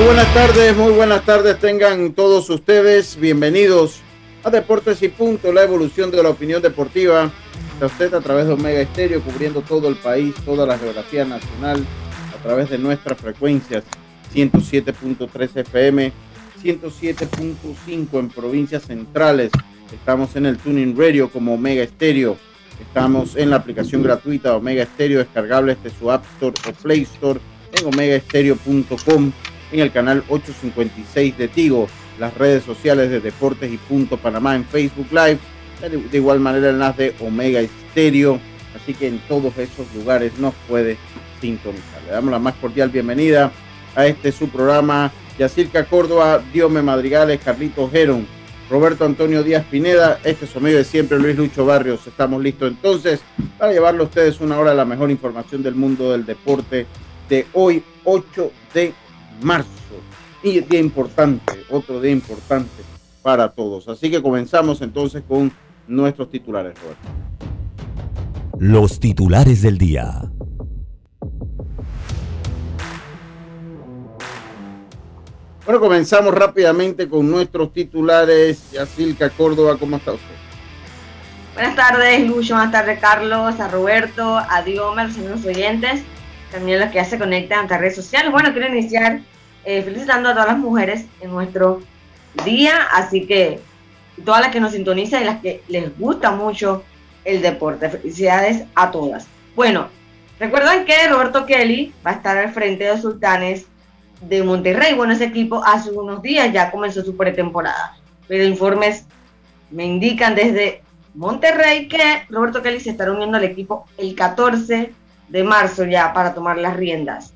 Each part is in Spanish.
Muy buenas tardes, muy buenas tardes tengan todos ustedes. Bienvenidos a Deportes y Punto, la evolución de la opinión deportiva. A usted a través de Omega Estéreo, cubriendo todo el país, toda la geografía nacional, a través de nuestras frecuencias 107.3 FM, 107.5 en provincias centrales. Estamos en el Tuning Radio como Omega Estéreo. Estamos en la aplicación gratuita Omega Estéreo, descargable desde su App Store o Play Store en omegaestereo.com en el canal 856 de Tigo, las redes sociales de Deportes y Punto Panamá en Facebook Live, de igual manera el enlace de Omega Estéreo, así que en todos esos lugares nos puede sintonizar. Le damos la más cordial bienvenida a este su programa, Yacirca Córdoba, Diome Madrigales, Carlitos Geron, Roberto Antonio Díaz Pineda, este es su medio de siempre, Luis Lucho Barrios. Estamos listos entonces para llevarle a ustedes una hora de la mejor información del mundo del deporte de hoy, 8 de marzo. Y día importante, otro día importante para todos. Así que comenzamos entonces con nuestros titulares, Roberto. Los titulares del día. Bueno, comenzamos rápidamente con nuestros titulares. Yacilca Córdoba, ¿cómo está usted? Buenas tardes, Lucho. Buenas tardes, Carlos, a Roberto, a Diomer, señores oyentes, también los que ya se conectan a nuestras redes sociales. Bueno, quiero iniciar eh, felicitando a todas las mujeres en nuestro día, así que todas las que nos sintonizan y las que les gusta mucho el deporte. Felicidades a todas. Bueno, recuerden que Roberto Kelly va a estar al frente de los Sultanes de Monterrey. Bueno, ese equipo hace unos días ya comenzó su pretemporada, pero informes me indican desde Monterrey que Roberto Kelly se estará uniendo al equipo el 14 de marzo ya para tomar las riendas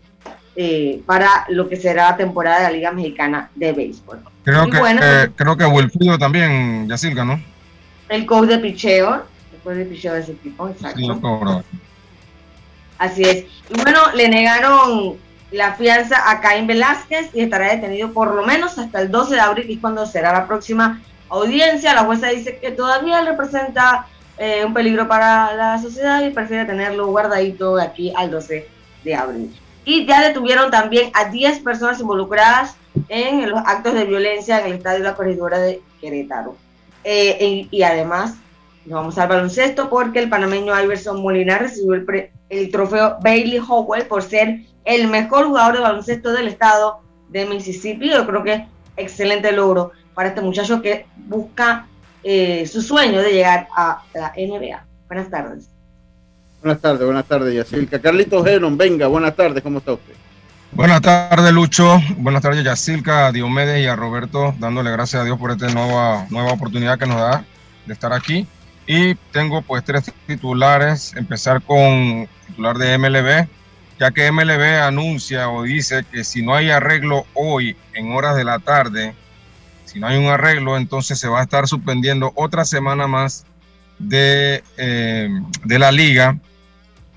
eh, para lo que será la temporada de la Liga Mexicana de Béisbol. Creo, que, eh, creo que Wilfrido también, Yacirca, ¿no? El coach de picheo, el coach de picheo de ese equipo, exacto. Sí, Así es. Y bueno, le negaron la fianza a Caín Velázquez y estará detenido por lo menos hasta el 12 de abril, y cuando será la próxima audiencia. La jueza dice que todavía representa eh, un peligro para la sociedad y prefiere tenerlo guardadito de aquí al 12 de abril. Y ya detuvieron también a 10 personas involucradas en los actos de violencia en el estadio la corredora de Querétaro. Eh, y, además, nos vamos al baloncesto porque el panameño Iverson Molina recibió el, el trofeo Bailey Howell por ser el mejor jugador de baloncesto del estado de Mississippi. Yo creo que excelente logro para este muchacho que busca eh, su sueño de llegar a la NBA. Buenas tardes. Buenas tardes, buenas tardes, Yacilca. Carlitos Geron, venga, buenas tardes, ¿cómo está usted? Buenas tardes, Lucho. Buenas tardes, Yacilca, a Diomedes y a Roberto, dándole gracias a Dios por esta nueva, nueva oportunidad que nos da de estar aquí. Y tengo pues tres titulares. Empezar con titular de MLB, ya que MLB anuncia o dice que si no hay arreglo hoy en horas de la tarde, si no hay un arreglo, entonces se va a estar suspendiendo otra semana más de, eh, de la liga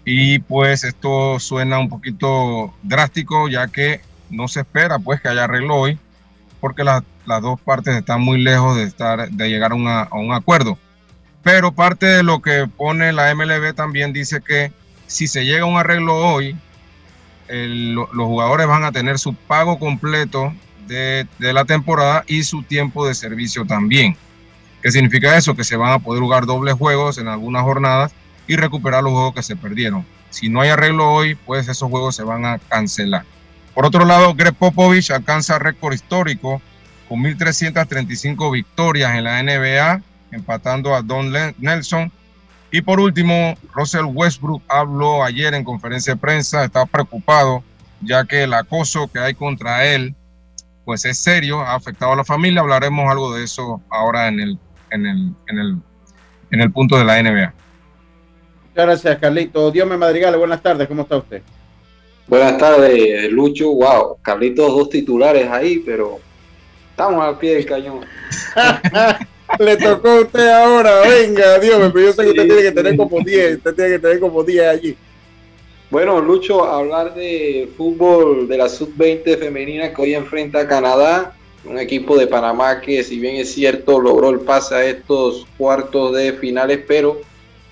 y pues esto suena un poquito drástico ya que no se espera pues que haya arreglo hoy porque las dos partes están muy lejos de, estar, de llegar a, a un acuerdo. pero parte de lo que pone la MLB también dice que si se llega a un arreglo hoy, los jugadores van a tener su pago completo de, la temporada y su tiempo de servicio también. ¿Qué significa eso? Que se van a poder jugar dobles juegos en algunas jornadas y recuperar los juegos que se perdieron. Si no hay arreglo hoy, pues esos juegos se van a cancelar. Por otro lado, Greg Popovich alcanza récord histórico con 1.335 victorias en la NBA, empatando a Don Nelson. Y por último, Russell Westbrook habló ayer en conferencia de prensa, está preocupado ya que el acoso que hay contra él pues es serio, ha afectado a la familia. Hablaremos algo de eso ahora en el, en el, en el, en el punto de la NBA. Muchas gracias, Carlito. Dios me madrigale, buenas tardes, ¿cómo está usted? Buenas tardes, Lucho. Wow, Carlitos, dos titulares ahí, pero estamos al pie del cañón. Le tocó a usted ahora, venga, Dios me yo sé que usted tiene que tener como 10, usted tiene que tener como 10 allí. Bueno, Lucho, hablar de fútbol de la sub-20 femenina que hoy enfrenta a Canadá, un equipo de Panamá que si bien es cierto logró el pase a estos cuartos de finales, pero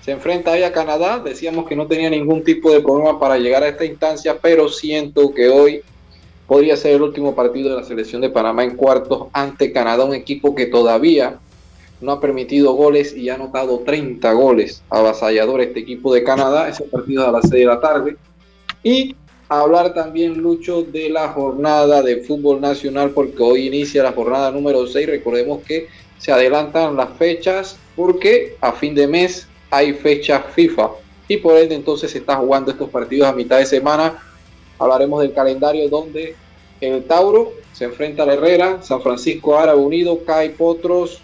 se enfrenta hoy a Canadá. Decíamos que no tenía ningún tipo de problema para llegar a esta instancia, pero siento que hoy podría ser el último partido de la selección de Panamá en cuartos ante Canadá, un equipo que todavía no ha permitido goles y ha anotado 30 goles. Avasallador este equipo de Canadá. Ese partido es a las 6 de la tarde. Y hablar también, Lucho, de la jornada de fútbol nacional, porque hoy inicia la jornada número 6. Recordemos que se adelantan las fechas porque a fin de mes hay fecha FIFA. Y por ende entonces se está jugando estos partidos a mitad de semana. Hablaremos del calendario donde el Tauro se enfrenta a la Herrera, San Francisco Árabe Unido, CAI Potros,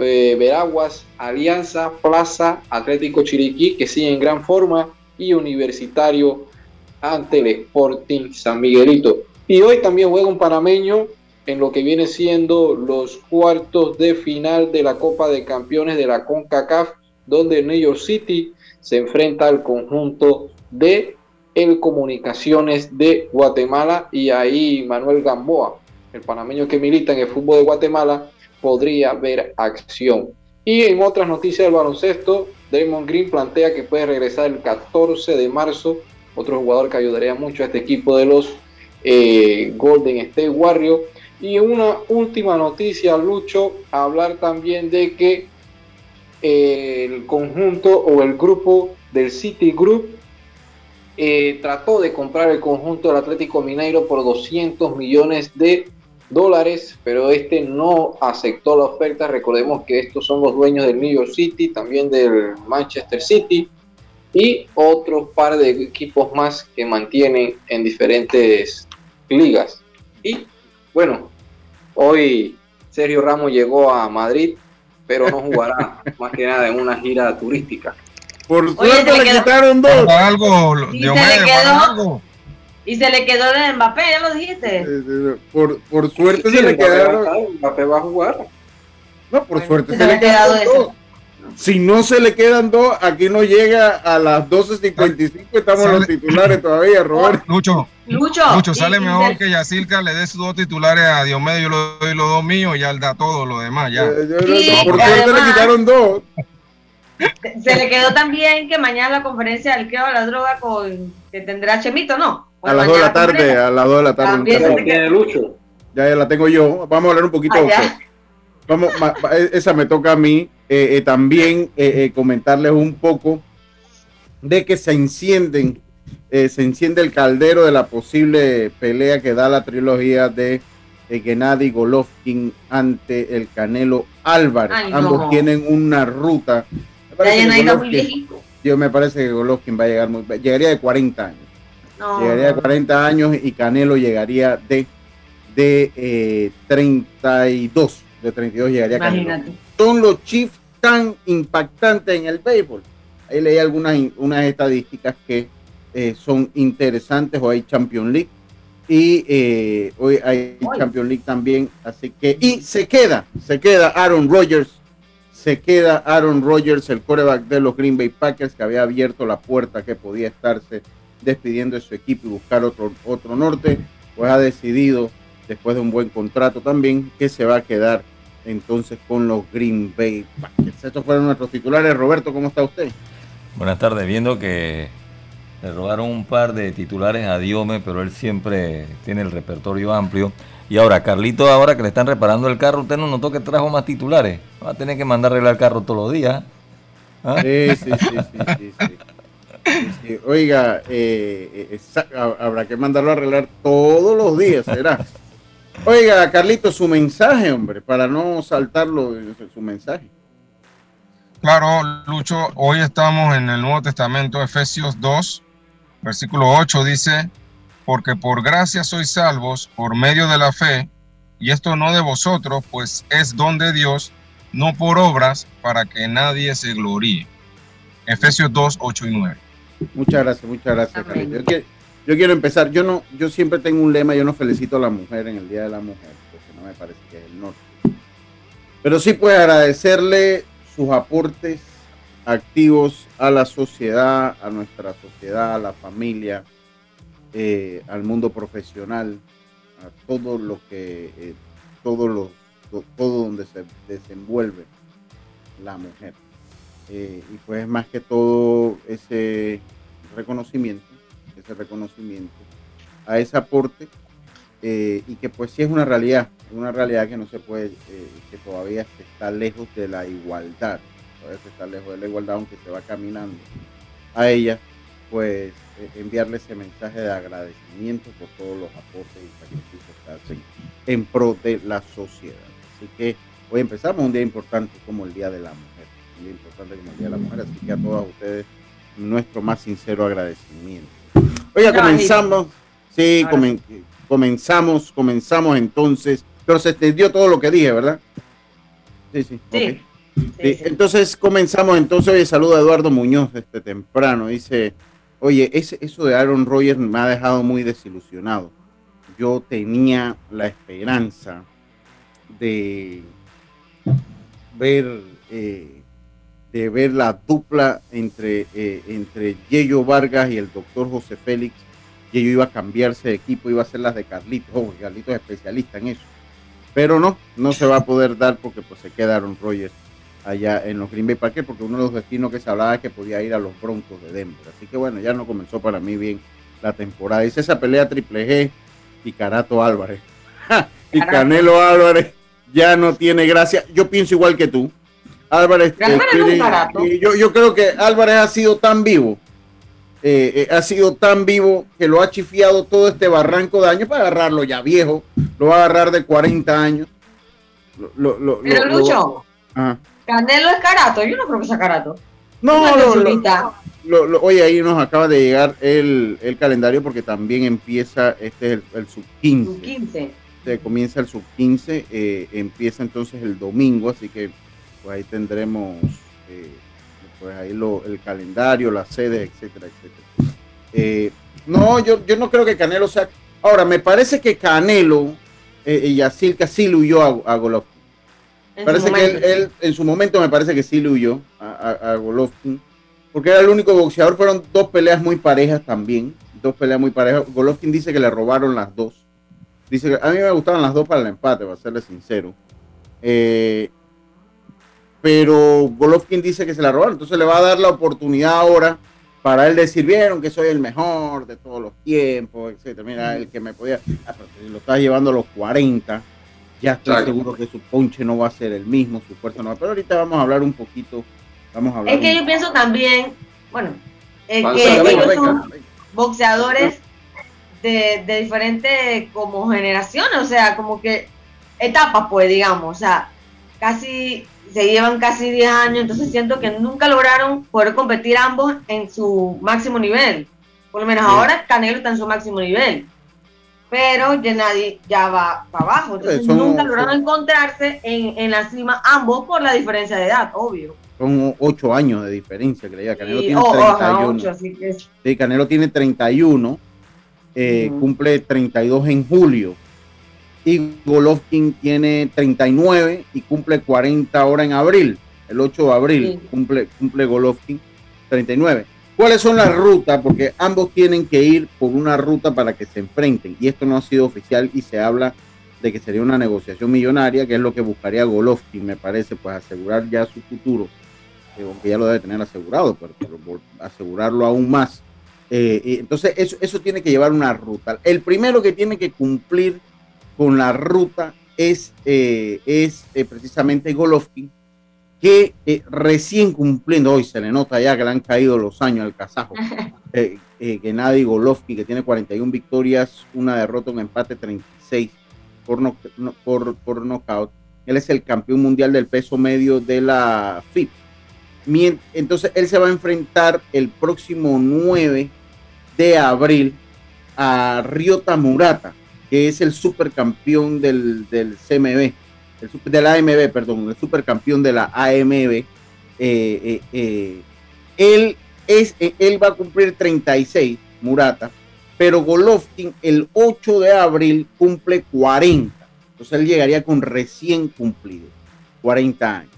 eh, Veraguas, Alianza, Plaza, Atlético Chiriquí, que sigue en gran forma, y Universitario ante el Sporting San Miguelito. Y hoy también juega un panameño en lo que viene siendo los cuartos de final de la Copa de Campeones de la CONCACAF, donde New York City se enfrenta al conjunto de el Comunicaciones de Guatemala y ahí Manuel Gamboa, el panameño que milita en el fútbol de Guatemala, podría ver acción. Y en otras noticias del baloncesto, Draymond Green plantea que puede regresar el 14 de marzo, otro jugador que ayudaría mucho a este equipo de los eh, Golden State Warriors. Y una última noticia, Lucho, hablar también de que el conjunto o el grupo del City Group eh, trató de comprar el conjunto del Atlético Mineiro por 200 millones de dólares, pero este no aceptó la oferta. Recordemos que estos son los dueños del New York City, también del Manchester City y otros par de equipos más que mantienen en diferentes ligas. Y bueno, hoy Sergio Ramos llegó a Madrid, pero no jugará más que nada en una gira turística. Por suerte le, quitaron dos. Algo, Dios algo. Y se le quedó el Mbappé, ya lo dijiste. Por, por suerte se le quedaron. Mbappé va a jugar. No, por suerte se, le quedaron dos. Si no se le quedan dos, aquí no llega a las 12.55. Estamos los titulares todavía, Roberto. Lucho, Lucho, sale mejor que Yacirca le dé sus dos titulares a Diomedes. Yo le doy los dos míos y ya él da todo lo demás. Ya. Eh, por suerte le quitaron dos. Se le quedó también que mañana la conferencia del que a la droga con que tendrá Chemito, ¿no? a las 2 de la tarde, a las 2 de la tarde. Lucho. Ya, ya la tengo yo. Vamos a hablar un poquito. Ah, Vamos, e, esa me toca a mí. Eh, eh, también eh, comentarles un poco de que se encienden, se enciende el caldero de la posible pelea que da la trilogía de Gennady Golovkin ante el Canelo Álvarez. Ambos tienen una ruta. yo me parece que Golovkin va a llegar muy, llegaría de 40 años. Llegaría de 40 años y Canelo llegaría de, de 32. De 32 llegaría Canelo. Son los Chiefs tan impactantes en el béisbol. Ahí leí algunas unas estadísticas que eh, son interesantes. Hoy hay Champions League y eh, hoy hay Champions League también. Así que, y se queda, se queda Aaron Rodgers. Se queda Aaron Rodgers, el coreback de los Green Bay Packers, que había abierto la puerta que podía estarse despidiendo de su equipo y buscar otro, otro norte. Pues ha decidido, después de un buen contrato también, que se va a quedar entonces con los Green Bay Packers. Estos fueron nuestros titulares. Roberto, ¿cómo está usted? Buenas tardes, viendo que le robaron un par de titulares a Diome, pero él siempre tiene el repertorio amplio. Y ahora, Carlito, ahora que le están reparando el carro, usted no notó que trajo más titulares. Va a tener que mandar a arreglar el carro todos los días. ¿Ah? Sí, sí, sí, sí, sí, Oiga, eh, eh, habrá que mandarlo a arreglar todos los días, será. Oiga, Carlito, su mensaje, hombre, para no saltarlo, su mensaje. Claro, Lucho, hoy estamos en el Nuevo Testamento, Efesios 2, versículo 8 dice, porque por gracia sois salvos por medio de la fe, y esto no de vosotros, pues es don de Dios, no por obras, para que nadie se gloríe. Efesios 2, 8 y 9. Muchas gracias, muchas gracias, Carlito. Yo quiero empezar, yo no, yo siempre tengo un lema, yo no felicito a la mujer en el Día de la Mujer, porque no me parece que es el norte. Pero sí puedo agradecerle sus aportes activos a la sociedad, a nuestra sociedad, a la familia, eh, al mundo profesional, a todo lo que, eh, todo lo, todo donde se desenvuelve la mujer. Eh, y pues más que todo ese reconocimiento ese reconocimiento, a ese aporte y que pues sí es una realidad, una realidad que no se puede, que todavía está lejos de la igualdad, está lejos de la igualdad aunque se va caminando a ella, pues eh, enviarle ese mensaje de agradecimiento por todos los aportes y sacrificios que hacen en pro de la sociedad. Así que hoy empezamos un día importante como el Día de la Mujer, un día importante como el Día de la Mujer, así que a todas ustedes nuestro más sincero agradecimiento. Oiga, comenzamos. Sí, comenzamos, comenzamos entonces. Pero se entendió todo lo que dije, ¿verdad? Sí, sí. sí, Entonces comenzamos. Entonces, oye, saludo a Eduardo Muñoz este temprano. Dice, oye, eso de Aaron Rodgers me ha dejado muy desilusionado. Yo tenía la esperanza de ver eh, de ver la dupla entre, eh, entre Yello Vargas y el doctor José Félix. Yello iba a cambiarse de equipo, iba a ser las de Carlitos. Oh, Carlitos es especialista en eso. Pero no, no se va a poder dar porque pues se quedaron Rogers allá en los Green Bay Packers, porque uno de los destinos que se hablaba es que podía ir a los Broncos de Denver. Así que bueno, ya no comenzó para mí bien la temporada. Dice esa pelea Triple G y Carato Álvarez. y Canelo Álvarez ya no tiene gracia. Yo pienso igual que tú. Álvarez, eh, yo, yo, creo que Álvarez ha sido tan vivo, eh, eh, ha sido tan vivo que lo ha chifiado todo este barranco de años para agarrarlo ya viejo, lo va a agarrar de 40 años. Pero Lucho, Canelo es carato, yo no creo que sea carato. No, lo, oye, ahí nos acaba de llegar el, el calendario porque también empieza, este es el, sub 15. Sub 15. Se comienza el sub 15, empieza entonces el domingo, así que pues ahí tendremos eh, pues ahí lo, el calendario, la sede, etcétera, etcétera. Eh, no, yo, yo no creo que Canelo sea. Ahora, me parece que Canelo eh, y Yacilca sí huyó a, a Golovkin. Parece que él, en su momento me parece que sí le huyó a, a, Golovkin, porque era el único boxeador. Fueron dos peleas muy parejas también, dos peleas muy parejas. Golovkin dice que le robaron las dos. Dice que a mí me gustaban las dos para el empate, para serle sincero. Eh, pero Golovkin dice que se la robaron, entonces le va a dar la oportunidad ahora para él decir, vieron que soy el mejor de todos los tiempos, etcétera. Mira, el que me podía, ah, lo está llevando a los 40, ya estoy seguro que su ponche no va a ser el mismo, su fuerza no va. Pero ahorita vamos a hablar un poquito, vamos a hablar. Es que yo pienso también, bueno, que ellos son boxeadores de, de diferentes como generaciones, o sea, como que etapas, pues, digamos, o sea, casi se llevan casi 10 años, entonces siento que nunca lograron poder competir ambos en su máximo nivel. Por lo menos ahora Canelo está en su máximo nivel. Pero ya nadie ya va para abajo. Entonces nunca lograron encontrarse en, en, la cima ambos por la diferencia de edad, obvio. Son 8 años de diferencia, creía. Canelo tiene 31. Sí, Canelo tiene 31. Eh, Cumple 32 en julio y Golovkin tiene 39 y cumple 40 ahora en abril, el 8 de abril cumple, cumple Golovkin 39. ¿Cuáles son las rutas? Porque ambos tienen que ir por una ruta para que se enfrenten y esto no ha sido oficial y se habla de que sería una negociación millonaria, que es lo que buscaría Golovkin, me parece, pues asegurar ya su futuro, eh, aunque ya lo debe tener asegurado, pero, asegurarlo aún más. Eh, entonces, eso, eso tiene que llevar una ruta. El primero que tiene que cumplir con la ruta es, es precisamente Golovkin, que recién cumpliendo, hoy se le nota ya que le han caído los años al kazajo, eh, eh, Gennady Golovkin, que tiene 41 victorias, una derrota, un empate, 36 por, no, por, por knockout. Él es el campeón mundial del peso medio de la FIP. Entonces, él se va a enfrentar el próximo 9 de abril a Ryota Murata, que es el supercampeón del, del CMB, el, de la AMB, perdón, el supercampeón de la AMB. Eh, eh, eh, él es, él va a cumplir 36, Murata, pero Golovkin el 8 de abril cumple 40. Entonces él llegaría con recién cumplido, 40 años.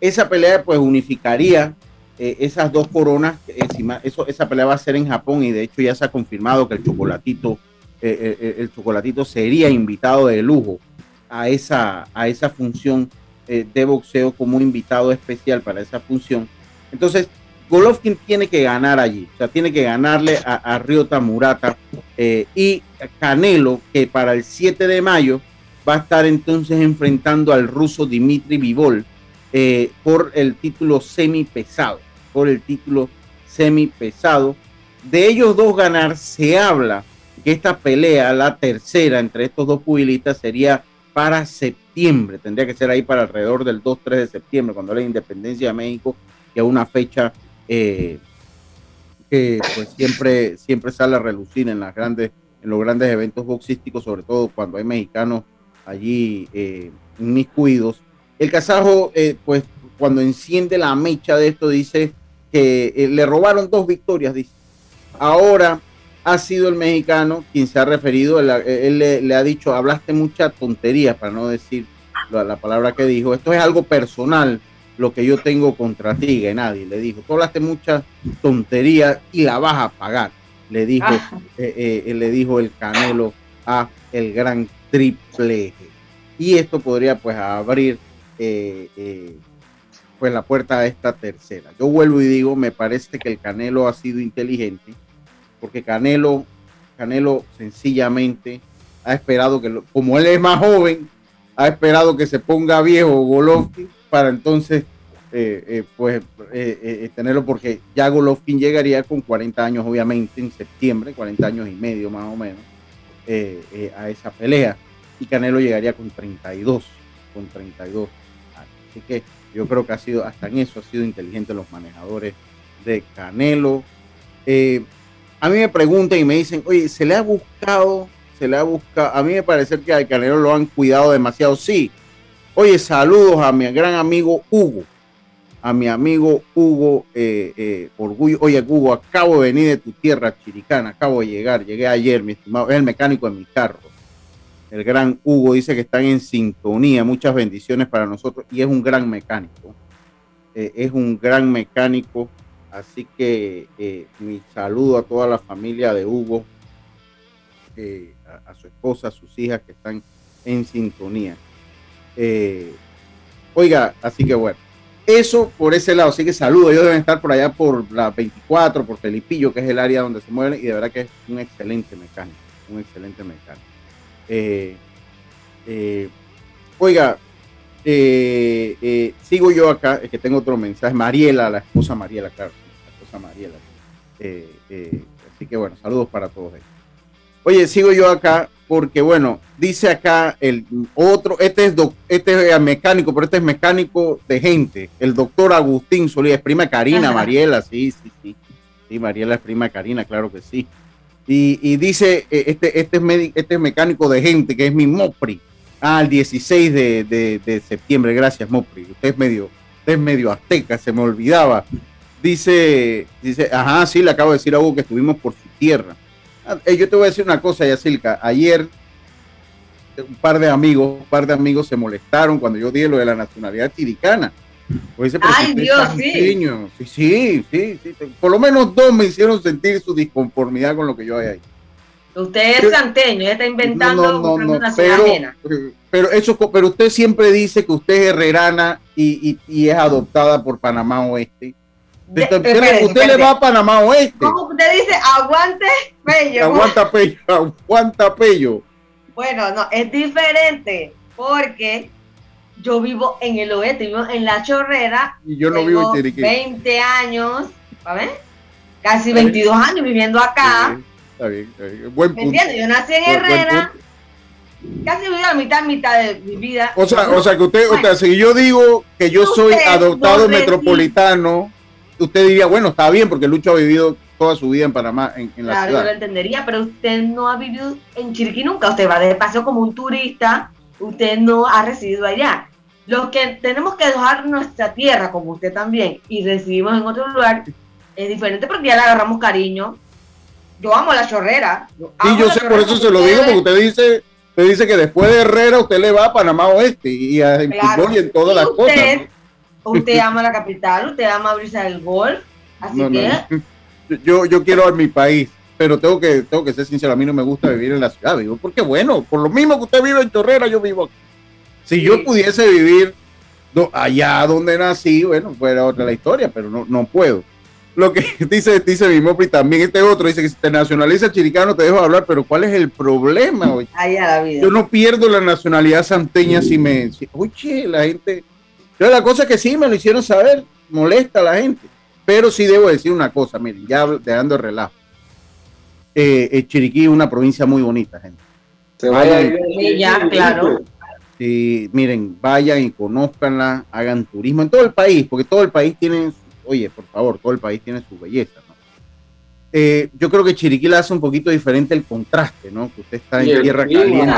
Esa pelea pues unificaría esas dos coronas. Encima, eso, esa pelea va a ser en Japón y de hecho ya se ha confirmado que el chocolatito, el chocolatito sería invitado de lujo a esa, a esa función de boxeo como invitado especial para esa función. Entonces, Golovkin tiene que ganar allí, o sea, tiene que ganarle a, a Ryota Murata eh, y Canelo, que para el 7 de mayo va a estar entonces enfrentando al ruso Dimitri Vivol eh, por el título semi pesado, por el título semi pesado. De ellos dos ganar, se habla que esta pelea, la tercera entre estos dos pugilistas, sería para septiembre, tendría que ser ahí para alrededor del 2-3 de septiembre, cuando la independencia de México, que es una fecha eh, que pues siempre, siempre sale a relucir en las grandes, en los grandes eventos boxísticos, sobre todo cuando hay mexicanos allí eh, cuidos El kazajo, eh, pues cuando enciende la mecha de esto, dice que eh, le robaron dos victorias, dice. Ahora ha sido el mexicano quien se ha referido, él, le, ha dicho, hablaste mucha tontería, para no decir la, la palabra que dijo, esto es algo personal, lo que yo tengo contra ti, nadie le dijo, tú hablaste mucha tontería y la vas a pagar, le dijo, ah. eh, eh, le dijo el Canelo a el gran triple Y esto podría pues abrir eh, pues la puerta a esta tercera. Yo vuelvo y digo, me parece que el Canelo ha sido inteligente, porque Canelo, Canelo sencillamente ha esperado que, como él es más joven, ha esperado que se ponga viejo Golovkin para entonces eh, eh, pues eh, tenerlo porque ya Golovkin llegaría con 40 años obviamente en septiembre, 40 años y medio más o menos a esa pelea y Canelo llegaría con 32, con 32 Así que yo creo que ha sido, hasta en eso ha sido inteligente los manejadores de Canelo. A mí me preguntan y me dicen, oye, ¿se le ha buscado? Se le ha buscado, a mí me parece que al Canelo lo han cuidado demasiado, sí, Oye, saludos a mi gran amigo Hugo, a mi amigo Hugo eh, eh, Orgullo. Oye, Hugo, acabo de venir de tu tierra, Chiricana, acabo de llegar, llegué ayer, mi estimado, es el mecánico de mi carro. El gran Hugo dice que están en sintonía, muchas bendiciones para nosotros. Y es un gran mecánico. Eh, es un gran mecánico, así que mi saludo a toda la familia de Hugo, a su esposa, a sus hijas que están en sintonía. Eh, oiga, así que bueno, eso por ese lado, así que saludo, ellos deben estar por allá por la 24, por Felipillo, que es el área donde se mueven, y de verdad que es un excelente mecánico, un excelente mecánico. Eh, eh, sigo yo acá, es que tengo otro mensaje, Mariela, la esposa Mariela, claro, la esposa Mariela. así que bueno, saludos para todos ellos. Oye, sigo yo acá porque, bueno, dice acá el otro, este es, este es mecánico, pero este es mecánico de gente, el doctor Agustín Solís, es prima Karina, Mariela, sí, sí, sí. Sí, Mariela es prima Karina, claro que sí. Y, dice, eh, este, este, es este es mecánico de gente, que es mi Mopri. Ah, el 16 de, de, septiembre, gracias Mopri. Usted es medio, usted es medio azteca, se me olvidaba. Dice, dice, ajá, sí, le acabo de decir a Hugo que estuvimos por su tierra. Eh, yo te voy a decir una cosa, Yacilca. Ayer un par de amigos, un par de amigos se molestaron cuando yo dije lo de la nacionalidad chiricana. Pues Ay, Dios, sí. sí. Sí, sí, Por lo menos dos me hicieron sentir su disconformidad con lo que yo hay ahí. Usted es santeño, está inventando no, no, no, pero, pero, eso, pero usted siempre dice que usted es herrerana y, y, es adoptada por Panamá Oeste. usted, le va a Panamá Oeste. ¿Cómo usted dice? Aguante pello. Aguanta pello, aguanta pello. Bueno, no, es diferente porque yo vivo en el oeste, vivo en La Chorrera. Y yo no vivo en Chiriquí. 20 años, ¿sabes? Casi 22 años viviendo acá. Está bien, está bien. Buen punto. ¿Me entiendes? Yo nací en Herrera. Casi viví la mitad, mitad de mi vida. O sea, o sea que usted, o sea, si yo digo que yo soy adoptado metropolitano, usted diría, bueno, está bien, porque Lucho ha vivido toda su vida en Panamá, en, en la claro, ciudad. yo lo entendería, pero usted no ha vivido en Chiriquí nunca. Usted va de paseo como un turista, usted no ha residido allá. Los que tenemos que dejar nuestra tierra, como usted también, y recibimos en otro lugar, es diferente porque ya le agarramos cariño. Yo amo la chorrera. Sí, yo sé, por eso se lo digo, porque usted dice, usted dice que después de Herrera usted le va a Panamá Oeste y a en fútbol y en todas las cosas. Usted ama la capital, usted ama Brisa del Golf, así que... Yo, yo quiero a mi país, pero tengo que, tengo que ser sincero, a mí no me gusta vivir en la ciudad, vivo, porque bueno, por lo mismo que usted vive en Chorrera, yo vivo aquí. Si yo pudiese vivir allá donde nací, bueno, fuera otra la historia, pero no, no puedo. Lo que dice, dice mi también este otro, dice que si te nacionaliza chiricano te dejo hablar, pero ¿cuál es el problema? hoy la vida. Yo no pierdo la nacionalidad santeña si me... oye, la gente... Pero la cosa es que sí me lo hicieron saber, molesta a la gente. Pero sí debo decir una cosa, miren, ya dejando el relajo. Eh, eh, Chiriquí es una provincia muy bonita, gente. Se vaya ya, claro. Sí, miren, vayan y conózcanla, hagan turismo en todo el país, porque todo el país tiene, oye, por favor, todo el país tiene su belleza. ¿no? Eh, yo creo que Chiriquí le hace un poquito diferente el contraste, ¿no? Que usted está en tierra caliente.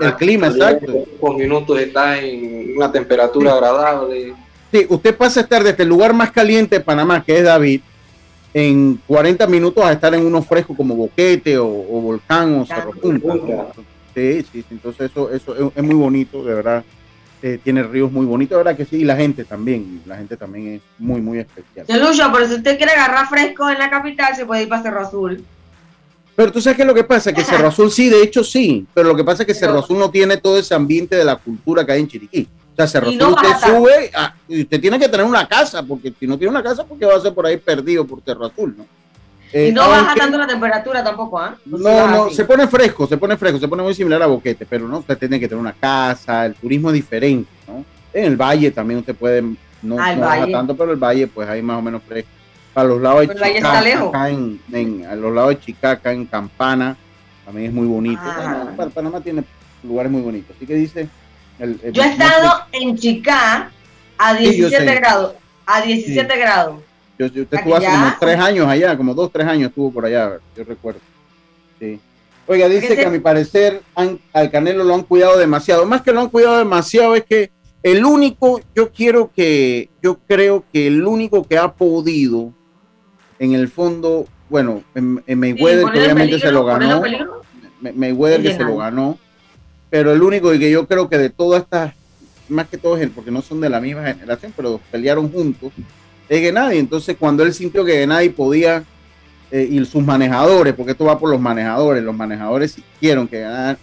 El clima, exacto. Por minutos está en una temperatura agradable. Sí, usted pasa a estar desde el lugar más caliente de Panamá, que es David, en 40 minutos a estar en uno fresco como Boquete o, Volcán o Cerro Punta. Sí, sí, entonces eso, eso es, muy bonito, de verdad. Eh, tiene ríos muy bonitos, verdad que sí, y la gente también, la gente también es muy, muy especial. Lucho, pero si usted quiere agarrar fresco en la capital, se puede ir para Cerro Azul. Pero tú sabes qué es lo que pasa, que Cerro Azul sí, de hecho sí, pero lo que pasa es que Cerro Azul no tiene todo ese ambiente de la cultura que hay en Chiriquí. O sea, Cerro Azul usted sube y usted tiene que tener una casa, porque si no tiene una casa, porque va a ser por ahí perdido por Cerro Azul, ¿no? Y no baja tanto la temperatura tampoco, ¿ah? No, no, se pone fresco, se pone fresco, se pone muy similar a Boquete, pero no, usted tiene que tener una casa, el turismo es diferente, ¿no? En el valle también usted puede, no, ah, baja tanto, pero el valle pues ahí más o menos fresco. Para los lados de Chicaca, acá en, a los lados de Chicaca, en Campana, también es muy bonito. Ah. Panamá tiene lugares muy bonitos, así que dice... Yo he estado en Chicaca a 17 grados, a 17 grados yo, usted estuvo hace como tres años allá, como dos, tres años estuvo por allá, yo recuerdo. Sí. Oiga, dice que a mi parecer al Canelo lo han cuidado demasiado. Más que lo han cuidado demasiado es que el único, yo quiero que, yo creo que el único que ha podido, en el fondo, bueno, en, Mayweather que obviamente se lo ganó, Mayweather que se lo ganó, pero el único y que yo creo que de todas estas, más que todos, porque no son de la misma generación, pero pelearon juntos, es Gennady. Entonces, cuando él sintió que Gennady podía, eh, y sus manejadores, porque esto va por los manejadores, los manejadores siguieron que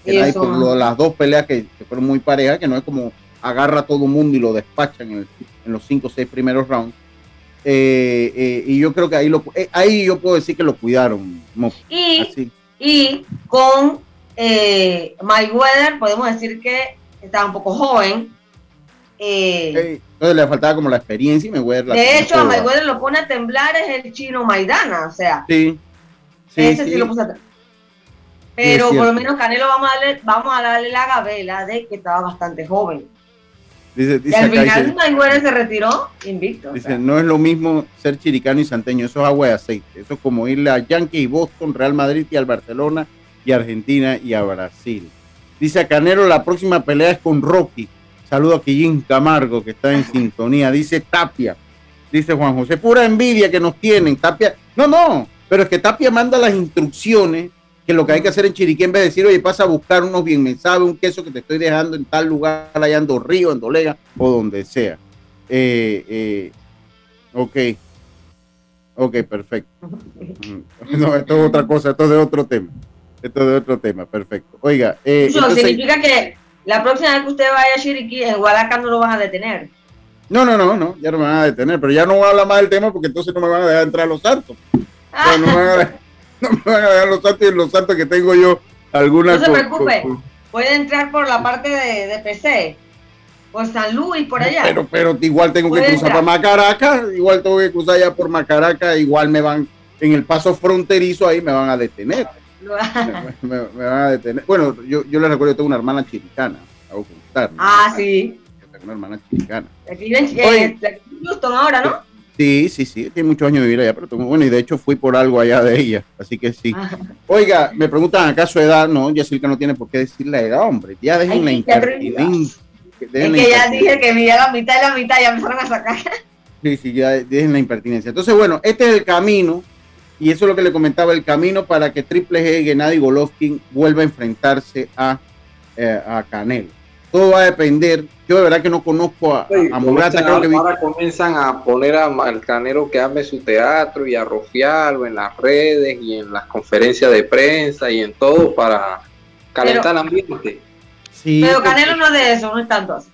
Gennady por las dos peleas que, fueron muy parejas, que no es como agarra a todo el mundo y lo despachan en, los cinco o seis primeros rounds. Eh, eh, y yo creo que ahí lo ahí yo puedo decir que lo cuidaron. y, y con Mayweather podemos decir que estaba un poco joven, eh, entonces le faltaba como la experiencia y me voy a De hecho, a Mayweather lo pone a temblar es el chino Maidana, o sea. Sí. ese sí, lo puso a temblar. Pero por lo menos Canelo vamos a, darle, vamos a darle la gabela de que estaba bastante joven. Dice, y al final Mayweather se retiró invicto. Dice, no es lo mismo ser chiricano y santeño, eso es agua de aceite. Eso es como irle a Yankee y Boston, Real Madrid y al Barcelona y Argentina y a Brasil. Dice a Canelo la próxima pelea es con Rocky Saludo a Quillín Camargo, que está en sintonía. Dice Tapia, dice Juan José, pura envidia que nos tienen. Tapia, no, no, pero es que Tapia manda las instrucciones que lo que hay que hacer en Chiriquí, en vez de decir, oye, pasa a buscar unos bien me sabe, un queso que te estoy dejando en tal lugar, allá en Río, en Dolega, o donde sea. Eh, eh, ok. Ok, perfecto. No, esto es otra cosa, esto es de otro tema. Esto es otro tema, perfecto. Oiga, eh, Eso significa que la próxima vez que usted vaya a Chiriquí, en Guadalajara no lo van a detener. No, no, no, no, ya no me van a detener, pero ya no voy a hablar más del tema porque entonces no me van a dejar entrar a los santos. no, me van a dejar, no me van a dejar los santos y los santos que tengo yo algunas. No se preocupe, puede entrar por la parte de, de PC, por San Luis, por allá. Pero, pero igual tengo que cruzar por Macaraca, igual tengo que cruzar allá por Macaraca, igual me van, en el paso fronterizo ahí me van a detener. Me, van a detener. Bueno, yo, yo les recuerdo, yo tengo una hermana chiricana, a ocultar. Ah, sí una hermana chicana. Aquí en eh, Houston ahora, ¿no? Sí, sí, sí, tiene muchos años de vivir allá, pero bueno, y de hecho fui por algo allá de ella, así que sí. Ah. Oiga, me preguntan acaso edad, no, Jessica no tiene por qué decir la edad, hombre, ya dejen la impertinencia. Es que ya dije que mira la mitad y la mitad, ya empezaron a sacar. Sí, sí, ya dejen la impertinencia. Entonces, bueno, este es el camino, y eso es lo que le comentaba, el camino para que Triple G, Gennady Golovkin vuelva a enfrentarse a, eh, a Canelo todo va a depender. Yo de verdad que no conozco a, Murata. ahora comienzan a poner al canero que ame su teatro y a rofiarlo en las redes y en las conferencias de prensa y en todo para calentar el ambiente. pero Canelo no es de eso, no es tanto así.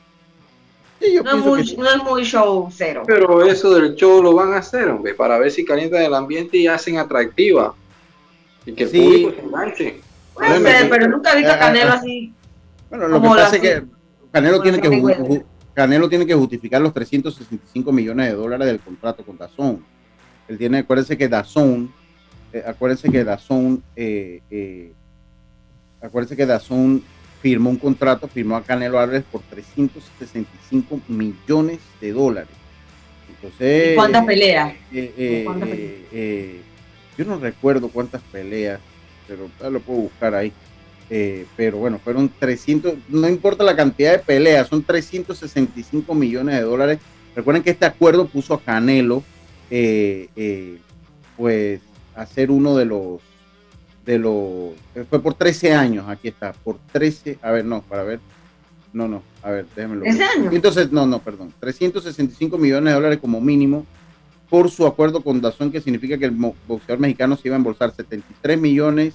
No, es muy, show cero. Pero eso del show lo van a hacer, hombre, para ver si calientan el ambiente y hacen atractiva. Y que el público se enganche. pero nunca he visto a Canelo así bueno, lo que pasa es que Canelo tiene que, Canelo tiene que justificar los 365 millones de dólares del contrato con Dazón. Él tiene, acuérdense que Dazón, eh, acuérdense que Dazón, eh, eh, acuérdense que Dazón firmó un contrato, firmó a Canelo Álvarez por 365 millones de dólares. Entonces, ¿Y cuántas peleas? yo no recuerdo cuántas peleas, pero lo puedo buscar ahí. Eh, pero bueno, fueron 300, no importa la cantidad de peleas, son 365 millones de dólares. Recuerden que este acuerdo puso a Canelo, eh, eh, pues, a ser uno de los, de los, fue por 13 años, aquí está, por 13, a ver, no, para ver, no, no, a ver, déjenmelo. Entonces, no, no, perdón, 365 millones de dólares como mínimo por su acuerdo con Dazón, que significa que el boxeador mexicano se iba a embolsar 73 millones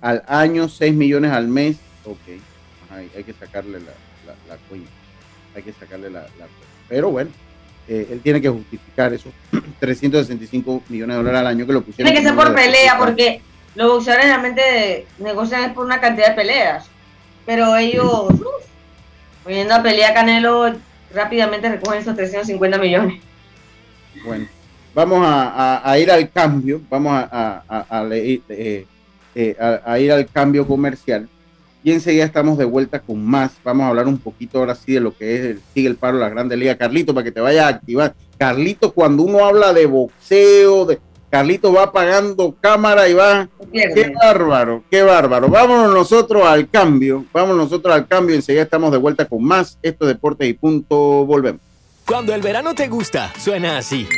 al año, 6 millones al mes. Ok, hay, que sacarle la, la, cuenta. Hay que sacarle la, la Pero bueno, eh, él tiene que justificar esos 365 millones de dólares al año que lo pusieron. Tiene que ser por pelea, porque los boxeadores realmente negocian por una cantidad de peleas. Pero ellos, poniendo a pelea Canelo, rápidamente recogen esos 350 millones. Bueno, vamos a, ir al cambio. Vamos a, a leer. Eh, eh, a, ir al cambio comercial. Y enseguida estamos de vuelta con más. Vamos a hablar un poquito ahora sí de lo que es el, sigue el paro de la Grande Liga. Carlito, para que te vaya a activar. Carlito, cuando uno habla de boxeo, de Carlito va apagando cámara y va. Qué bárbaro, qué bárbaro. Vámonos nosotros al cambio. Vámonos nosotros al cambio. Enseguida estamos de vuelta con más. Esto es Deportes y Punto. Volvemos. Cuando el verano te gusta, suena así.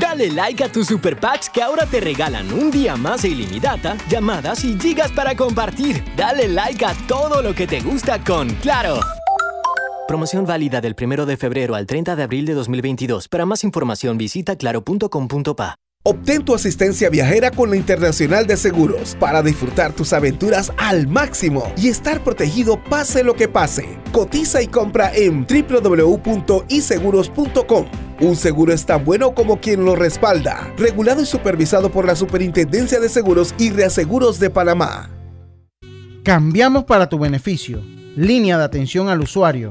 Dale like a tus super packs que ahora te regalan un día más de ilimitada, llamadas y gigas para compartir. Dale like a todo lo que te gusta con Claro. Promoción válida del 1 de febrero al 30 de abril de 2022. Para más información visita claro.com.pa. Obtén tu asistencia viajera con la Internacional de Seguros para disfrutar tus aventuras al máximo y estar protegido pase lo que pase. Cotiza y compra en www.iseguros.com. Un seguro es tan bueno como quien lo respalda. Regulado y supervisado por la Superintendencia de Seguros y Reaseguros de Panamá. Cambiamos para tu beneficio. Línea de atención al usuario.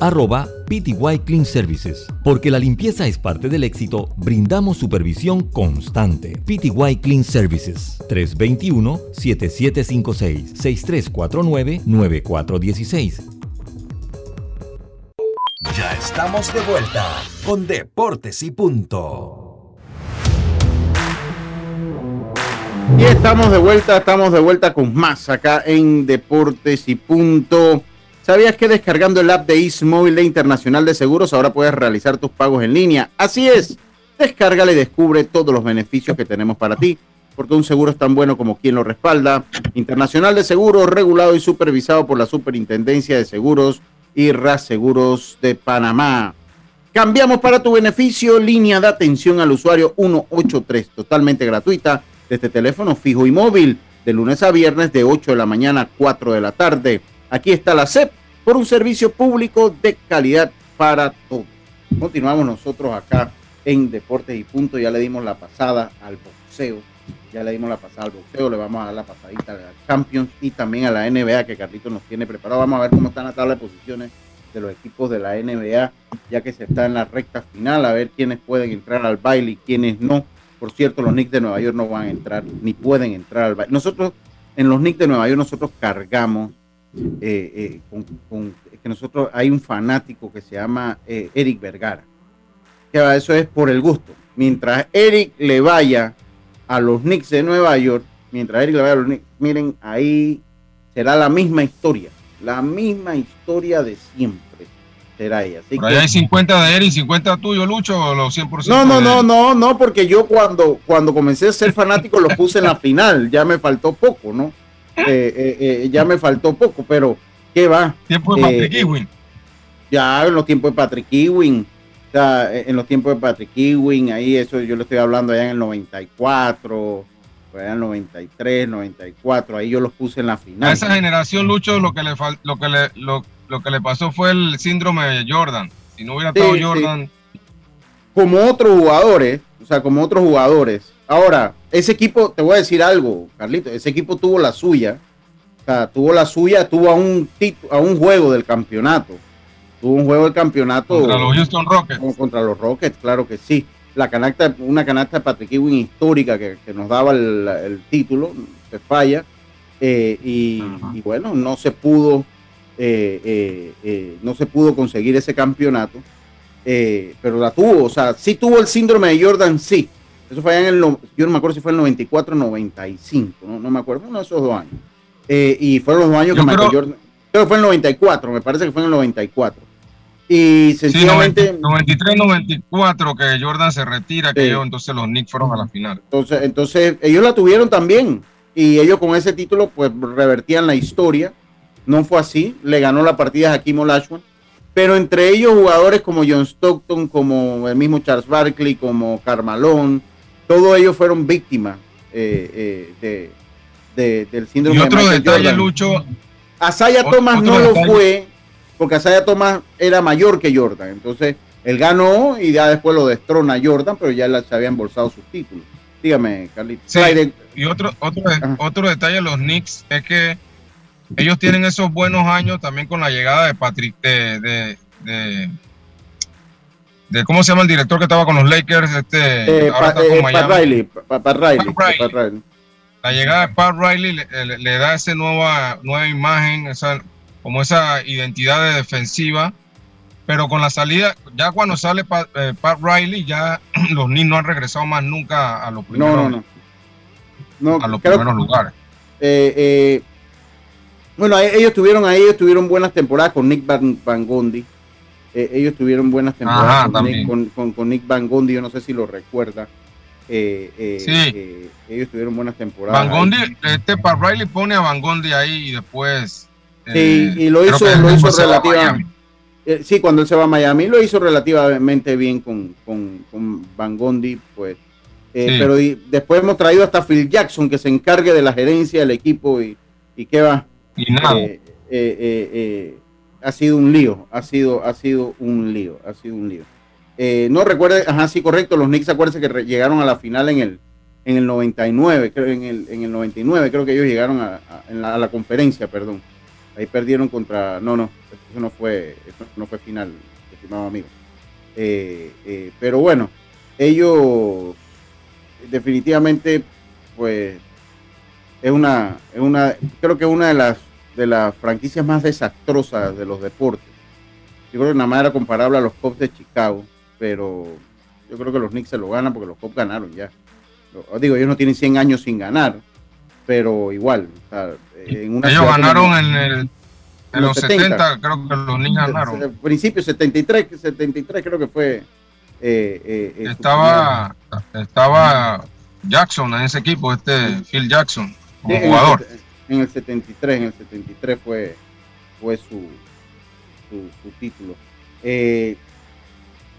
arroba PTY Clean Services. Porque la limpieza es parte del éxito, brindamos supervisión constante. PTY Clean Services 321-7756-6349-9416. Ya estamos de vuelta con Deportes y Punto. Y estamos de vuelta, estamos de vuelta con más acá en Deportes y Punto. ¿Sabías que descargando el app de Ismóvil Internacional de Seguros ahora puedes realizar tus pagos en línea? Así es, descárgala y descubre todos los beneficios que tenemos para ti, porque un seguro es tan bueno como quien lo respalda. Internacional de Seguros, regulado y supervisado por la Superintendencia de Seguros y Seguros de Panamá. Cambiamos para tu beneficio línea de atención al usuario 183, totalmente gratuita desde teléfono fijo y móvil, de lunes a viernes de 8 de la mañana a 4 de la tarde. Aquí está la CEP por un servicio público de calidad para todos. Continuamos nosotros acá en Deportes y Punto. Ya le dimos la pasada al boxeo. Ya le dimos la pasada al boxeo. Le vamos a dar la pasadita a la Champions y también a la NBA que Carlito nos tiene preparado. Vamos a ver cómo están la tabla de posiciones de los equipos de la NBA, ya que se está en la recta final, a ver quiénes pueden entrar al baile y quiénes no. Por cierto, los Knicks de Nueva York no van a entrar, ni pueden entrar al baile. Nosotros, en los Knicks de Nueva York, nosotros cargamos eh, eh, con, que nosotros hay un fanático que se llama eh, Eric Vergara. Que eso es por el gusto. Mientras Eric le vaya a los Knicks de Nueva York, mientras Eric le vaya a los Knicks, miren, ahí será la misma historia, la misma historia de siempre será ella. Así hay 50 de Eric y 50 tuyo, Lucho, o los 100%. No, no, no, no, no, porque yo cuando, cuando comencé a ser fanático lo puse en la final, ya me faltó poco, ¿no? Eh, eh, eh, ya me faltó poco, pero ¿qué va? Tiempo de Patrick Ewing. Ya en los tiempos de Patrick Ewing. O sea, en los tiempos de Patrick Ewing, ahí eso yo lo estoy hablando allá en el 94, allá en el 93, 94, ahí yo los puse en la final. A esa generación, Lucho, lo que le lo que le, lo, que le pasó fue el síndrome de Jordan. Si no hubiera estado Jordan. Como otros jugadores, sea, como otros jugadores. Ahora, ese equipo, te voy a decir algo, Carlito, ese equipo tuvo la suya, o sea, tuvo la suya, tuvo a un, a un juego del campeonato, tuvo un juego del campeonato. Contra los Houston Rockets. Contra los Rockets, claro que sí. La canasta, una canasta de Patrick Ewing histórica que, nos daba el, título, se falla, eh, y, bueno, no se pudo, eh, eh, no se pudo conseguir ese campeonato, pero la tuvo, o sea, sí tuvo el síndrome de Jordan, sí, eso fue en el, yo no me acuerdo si fue en el 94 95, no, no me acuerdo, uno de esos dos años. Eh, y fueron los dos años que Michael Jordan, creo que fue en el 94, me parece que fue en el 94. Y sencillamente... 93-94 que Jordan se retira, que ellos, entonces los Knicks fueron a la final. Entonces, entonces ellos la tuvieron también y ellos con ese título pues revertían la historia. No fue así, le ganó la partida a Hakim Olajuwon, pero entre ellos jugadores como John Stockton, como el mismo Charles Barkley, como Carmalón, todos ellos fueron víctimas eh, eh, del síndrome y otro detalle, Lucho. Asaya Thomas no lo fue, porque Asaya Thomas era mayor que Jordan. Entonces, él ganó y ya después lo destrona Jordan, pero ya se había embolsado sus títulos. Dígame, Carlitos. y otro, otro, otro detalle los Knicks es que ellos tienen esos buenos años también con la llegada de Patrick, de de cómo se llama el director que estaba con los Lakers, este, eh, ahora está con eh, Miami. Pat Riley, La llegada de Pat Riley le, da esa nueva, nueva imagen, esa, como esa identidad de defensiva, pero con la salida, ya cuando sale Pat, eh, Riley, ya los Knicks no han regresado más nunca a los primeros, no, a los primeros lugares. Bueno, ellos tuvieron ahí, ellos tuvieron buenas temporadas con Nick Van, Van Gondi eh, ellos tuvieron buenas temporadas con, Nick, Van Gondi, yo no sé si lo recuerda. Eh, eh, sí. ellos tuvieron buenas temporadas. Van Gondi, este para Riley pone a Van Gondi ahí y después. Sí, y lo hizo, lo hizo relativamente. sí, cuando él se va a Miami, lo hizo relativamente bien con, con, Van Gondi, pues. Pero después hemos traído hasta Phil Jackson que se encargue de la gerencia del equipo y, y qué va. Y nada ha sido un lío, ha sido, ha sido un lío, ha sido un lío. Eh, no recuerde, ajá, sí, correcto, los Knicks, acuérdense que llegaron a la final en el, en el 99, creo, en el, en el 99, creo que ellos llegaron a, la, conferencia, perdón. Ahí perdieron contra. No, no, eso no fue, eso no fue final, estimado amigo. Eh, eh, pero bueno, ellos definitivamente, pues, es una, es una, creo que una de las de las franquicias más desastrosas de los deportes. Yo creo que nada más era comparable a los Cubs de Chicago, pero yo creo que los Knicks se lo ganan porque los Cubs ganaron ya. Digo, ellos no tienen 100 años sin ganar, pero igual. ellos ganaron en, el, en, los 70, creo que los Knicks ganaron. En principio 73, 73 creo que fue. Eh, eh, eh, estaba, estaba Jackson en ese equipo, este Phil Jackson, como jugador en el 73, en el 73 fue, fue su, su, título. Eh,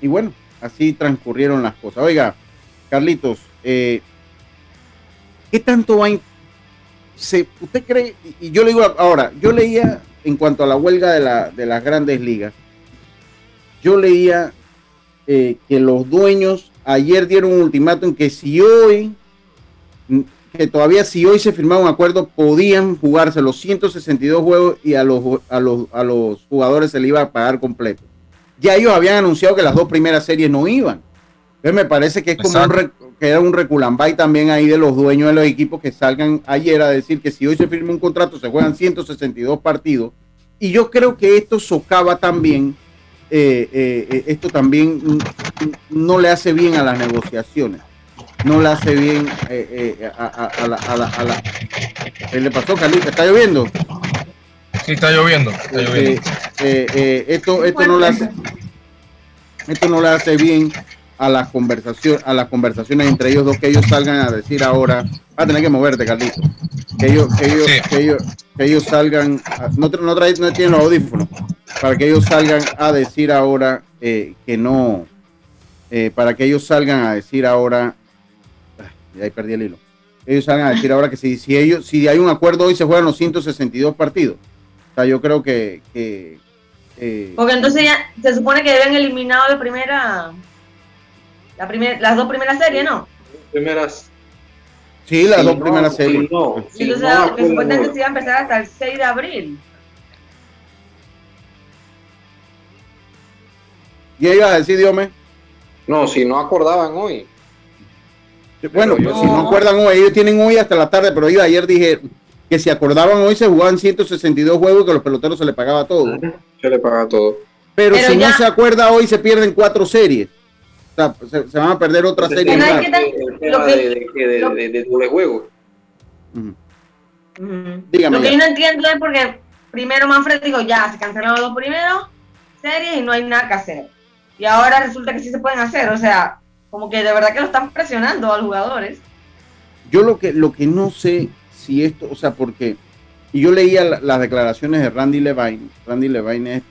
y bueno, así transcurrieron las cosas. Oiga, Carlitos, eh, ¿qué tanto va se, ¿Usted cree? Y yo le digo ahora, yo leía en cuanto a la huelga de, la, de las grandes ligas, yo leía eh, que los dueños ayer dieron un ultimátum que si hoy que todavía si hoy se firmaba un acuerdo podían jugarse los 162 juegos y a los, a los, a los jugadores se le iba a pagar completo. Ya ellos habían anunciado que las dos primeras series no iban. Entonces me parece que es como un, que era un reculambay también ahí de los dueños de los equipos que salgan ayer a decir que si hoy se firma un contrato se juegan 162 partidos. Y yo creo que esto socava también, eh, eh, eh, esto también no le hace bien a las negociaciones no le hace bien eh, eh, a, la, a, la, a, la, ¿Qué le pasó, Carlita? ¿Está lloviendo? Sí, está lloviendo. Está lloviendo. Eh, esto, esto no le hace, esto no le hace bien a las conversaciones, a las conversaciones entre ellos dos que ellos salgan a decir ahora, va a tener que moverte, Carlito. Que ellos, que ellos, que ellos, que ellos salgan, no, no, no tienen los audífonos, para que ellos salgan a decir ahora que no, para que ellos salgan a decir ahora y ahí perdí el hilo. Ellos van a decir ahora que si, si, ellos, si hay un acuerdo hoy se juegan los 162 partidos. O sea, yo creo que... Porque entonces ya se supone que deben eliminado de primera... La primer, las dos primeras series, ¿no? Primeras. Sí, las dos primeras series. no, entonces, no, que supuestamente se iba a empezar hasta el 6 de abril. ¿Y iba a decir, Dios No, si no acordaban hoy. Bueno, pues si no acuerdan hoy, ellos tienen hoy hasta la tarde, pero yo ayer dije que si acordaban hoy se jugaban 162 juegos que los peloteros se les pagaba todo. Se les pagaba todo. Pero, si no se acuerda hoy se pierden cuatro series. O sea, se, van a perder otra serie. Más. lo que, de, de, doble juego. Dígame lo que yo no entiendo es porque primero Manfred dijo ya, se cancelaron los primeros series y no hay nada que hacer. Y ahora resulta que sí se pueden hacer. O sea, como que de verdad que lo están presionando a los jugadores. Yo lo que, lo que no sé si esto, o sea, porque yo leía las declaraciones de Randy Levine. Randy Levine es,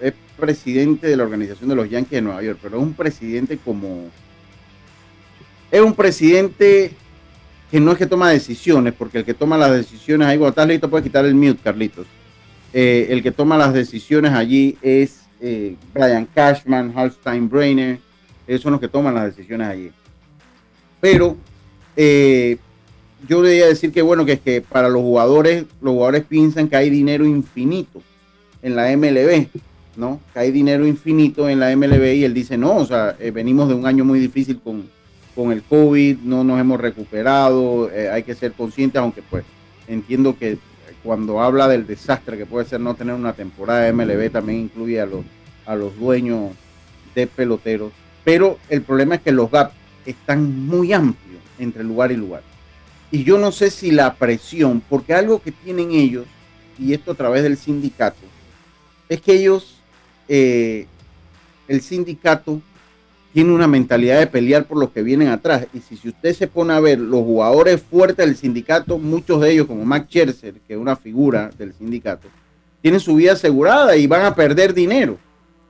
es, presidente de la organización de los Yankees de Nueva York, pero es un presidente como... Es un presidente que no es que toma decisiones, porque el que toma las decisiones, ahí cuando estás listo puedes quitar el mute, Carlitos. Eh, el que toma las decisiones allí es eh, Brian Cashman, Hal Steinbrenner, ellos son los que toman las decisiones allí. Pero eh, yo debería decir que bueno, que es que para los jugadores, los jugadores piensan que hay dinero infinito en la MLB, ¿no? Que hay dinero infinito en la MLB y él dice, no, o sea, eh, venimos de un año muy difícil con, con el COVID, no nos hemos recuperado, eh, hay que ser conscientes, aunque pues entiendo que cuando habla del desastre que puede ser no tener una temporada de MLB, también incluye a los, a los dueños de peloteros pero el problema es que los gaps están muy amplios entre lugar y lugar. Y yo no sé si la presión, porque algo que tienen ellos, y esto a través del sindicato, es que ellos, eh, el sindicato tiene una mentalidad de pelear por los que vienen atrás. Y si, usted se pone a ver los jugadores fuertes del sindicato, muchos de ellos, como Max Scherzer, que es una figura del sindicato, tienen su vida asegurada y van a perder dinero.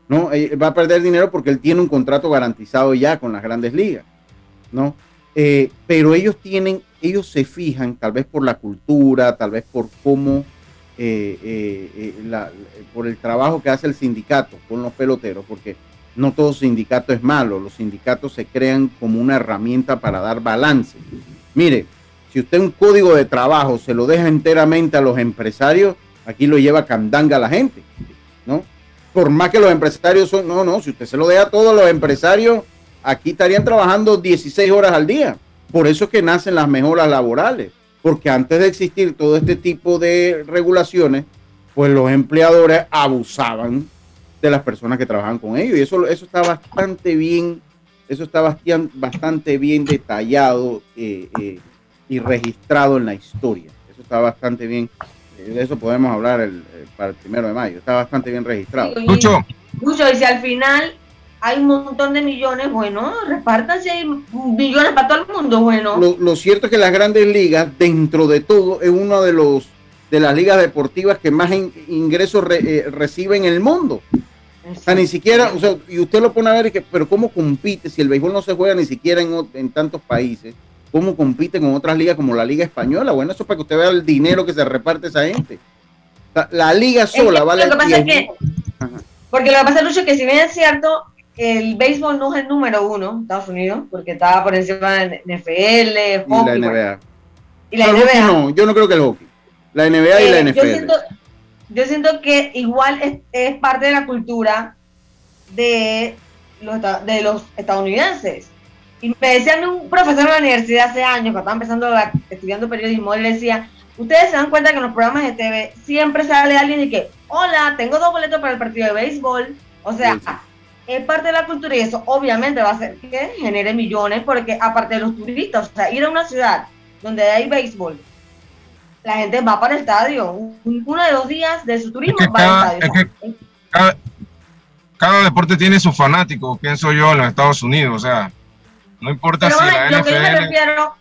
¿No? Eh, va a perder dinero porque él tiene un contrato garantizado ya con las grandes ligas, ¿no? Eh, pero ellos tienen, ellos se fijan, tal vez por la cultura, tal vez por cómo, eh, por el trabajo que hace el sindicato con los peloteros, porque no todo sindicato es malo, los sindicatos se crean como una herramienta para dar balance. Mire, si usted un código de trabajo se lo deja enteramente a los empresarios, Aquí lo lleva candanga la gente, ¿no? Por más que los empresarios son, no, no, si usted se lo deja a todos los empresarios, aquí estarían trabajando 16 horas al día. Por eso es que nacen las mejoras laborales, porque antes de existir todo este tipo de regulaciones, pues los empleadores abusaban de las personas que trabajan con ellos. Y eso, eso está bastante bien, eso está bastante bien detallado eh, eh, y registrado en la historia. Eso está bastante bien. Eh, de eso podemos hablar el, para el primero de mayo. Está bastante bien registrado. Mucho. Mucho, y si al final hay un montón de millones, bueno, repártanse millones para todo el mundo, bueno. Lo, cierto es que las grandes ligas, dentro de todo, es uno de los de las ligas deportivas que más ingresos recibe en el mundo. O sea, ni siquiera, o sea, y usted lo pone a ver, que, pero ¿cómo compite si el béisbol no se juega ni siquiera en, en tantos países? ¿Cómo compite con otras ligas como la Liga Española? Bueno, eso es para que usted vea el dinero que se reparte esa gente. La, liga sola vale. Lo que pasa es que, porque lo que pasa, Lucho, es que si bien es cierto, el béisbol no es el número uno en Estados Unidos, porque estaba por encima de NFL, hockey. Y la NBA. Y la NBA. no, yo no creo que el hockey. La NBA y la NFL. Eh, yo siento que igual es, parte de la cultura de los, de los estadounidenses. Y me decía un profesor de la universidad hace años, cuando estaba empezando estudiando periodismo, él decía, ustedes se dan cuenta que en los programas de TV siempre sale alguien y que, hola, tengo dos boletos para el partido de béisbol. O sea, es parte de la cultura y eso obviamente va a hacer que genere millones, porque aparte de los turistas, o sea, ir a una ciudad donde hay béisbol, la gente va para el estadio. Uno de los días de su turismo va al estadio. cada, deporte tiene su fanático, pienso yo, en los Estados Unidos. O sea, no importa si la lo Que yo me refiero,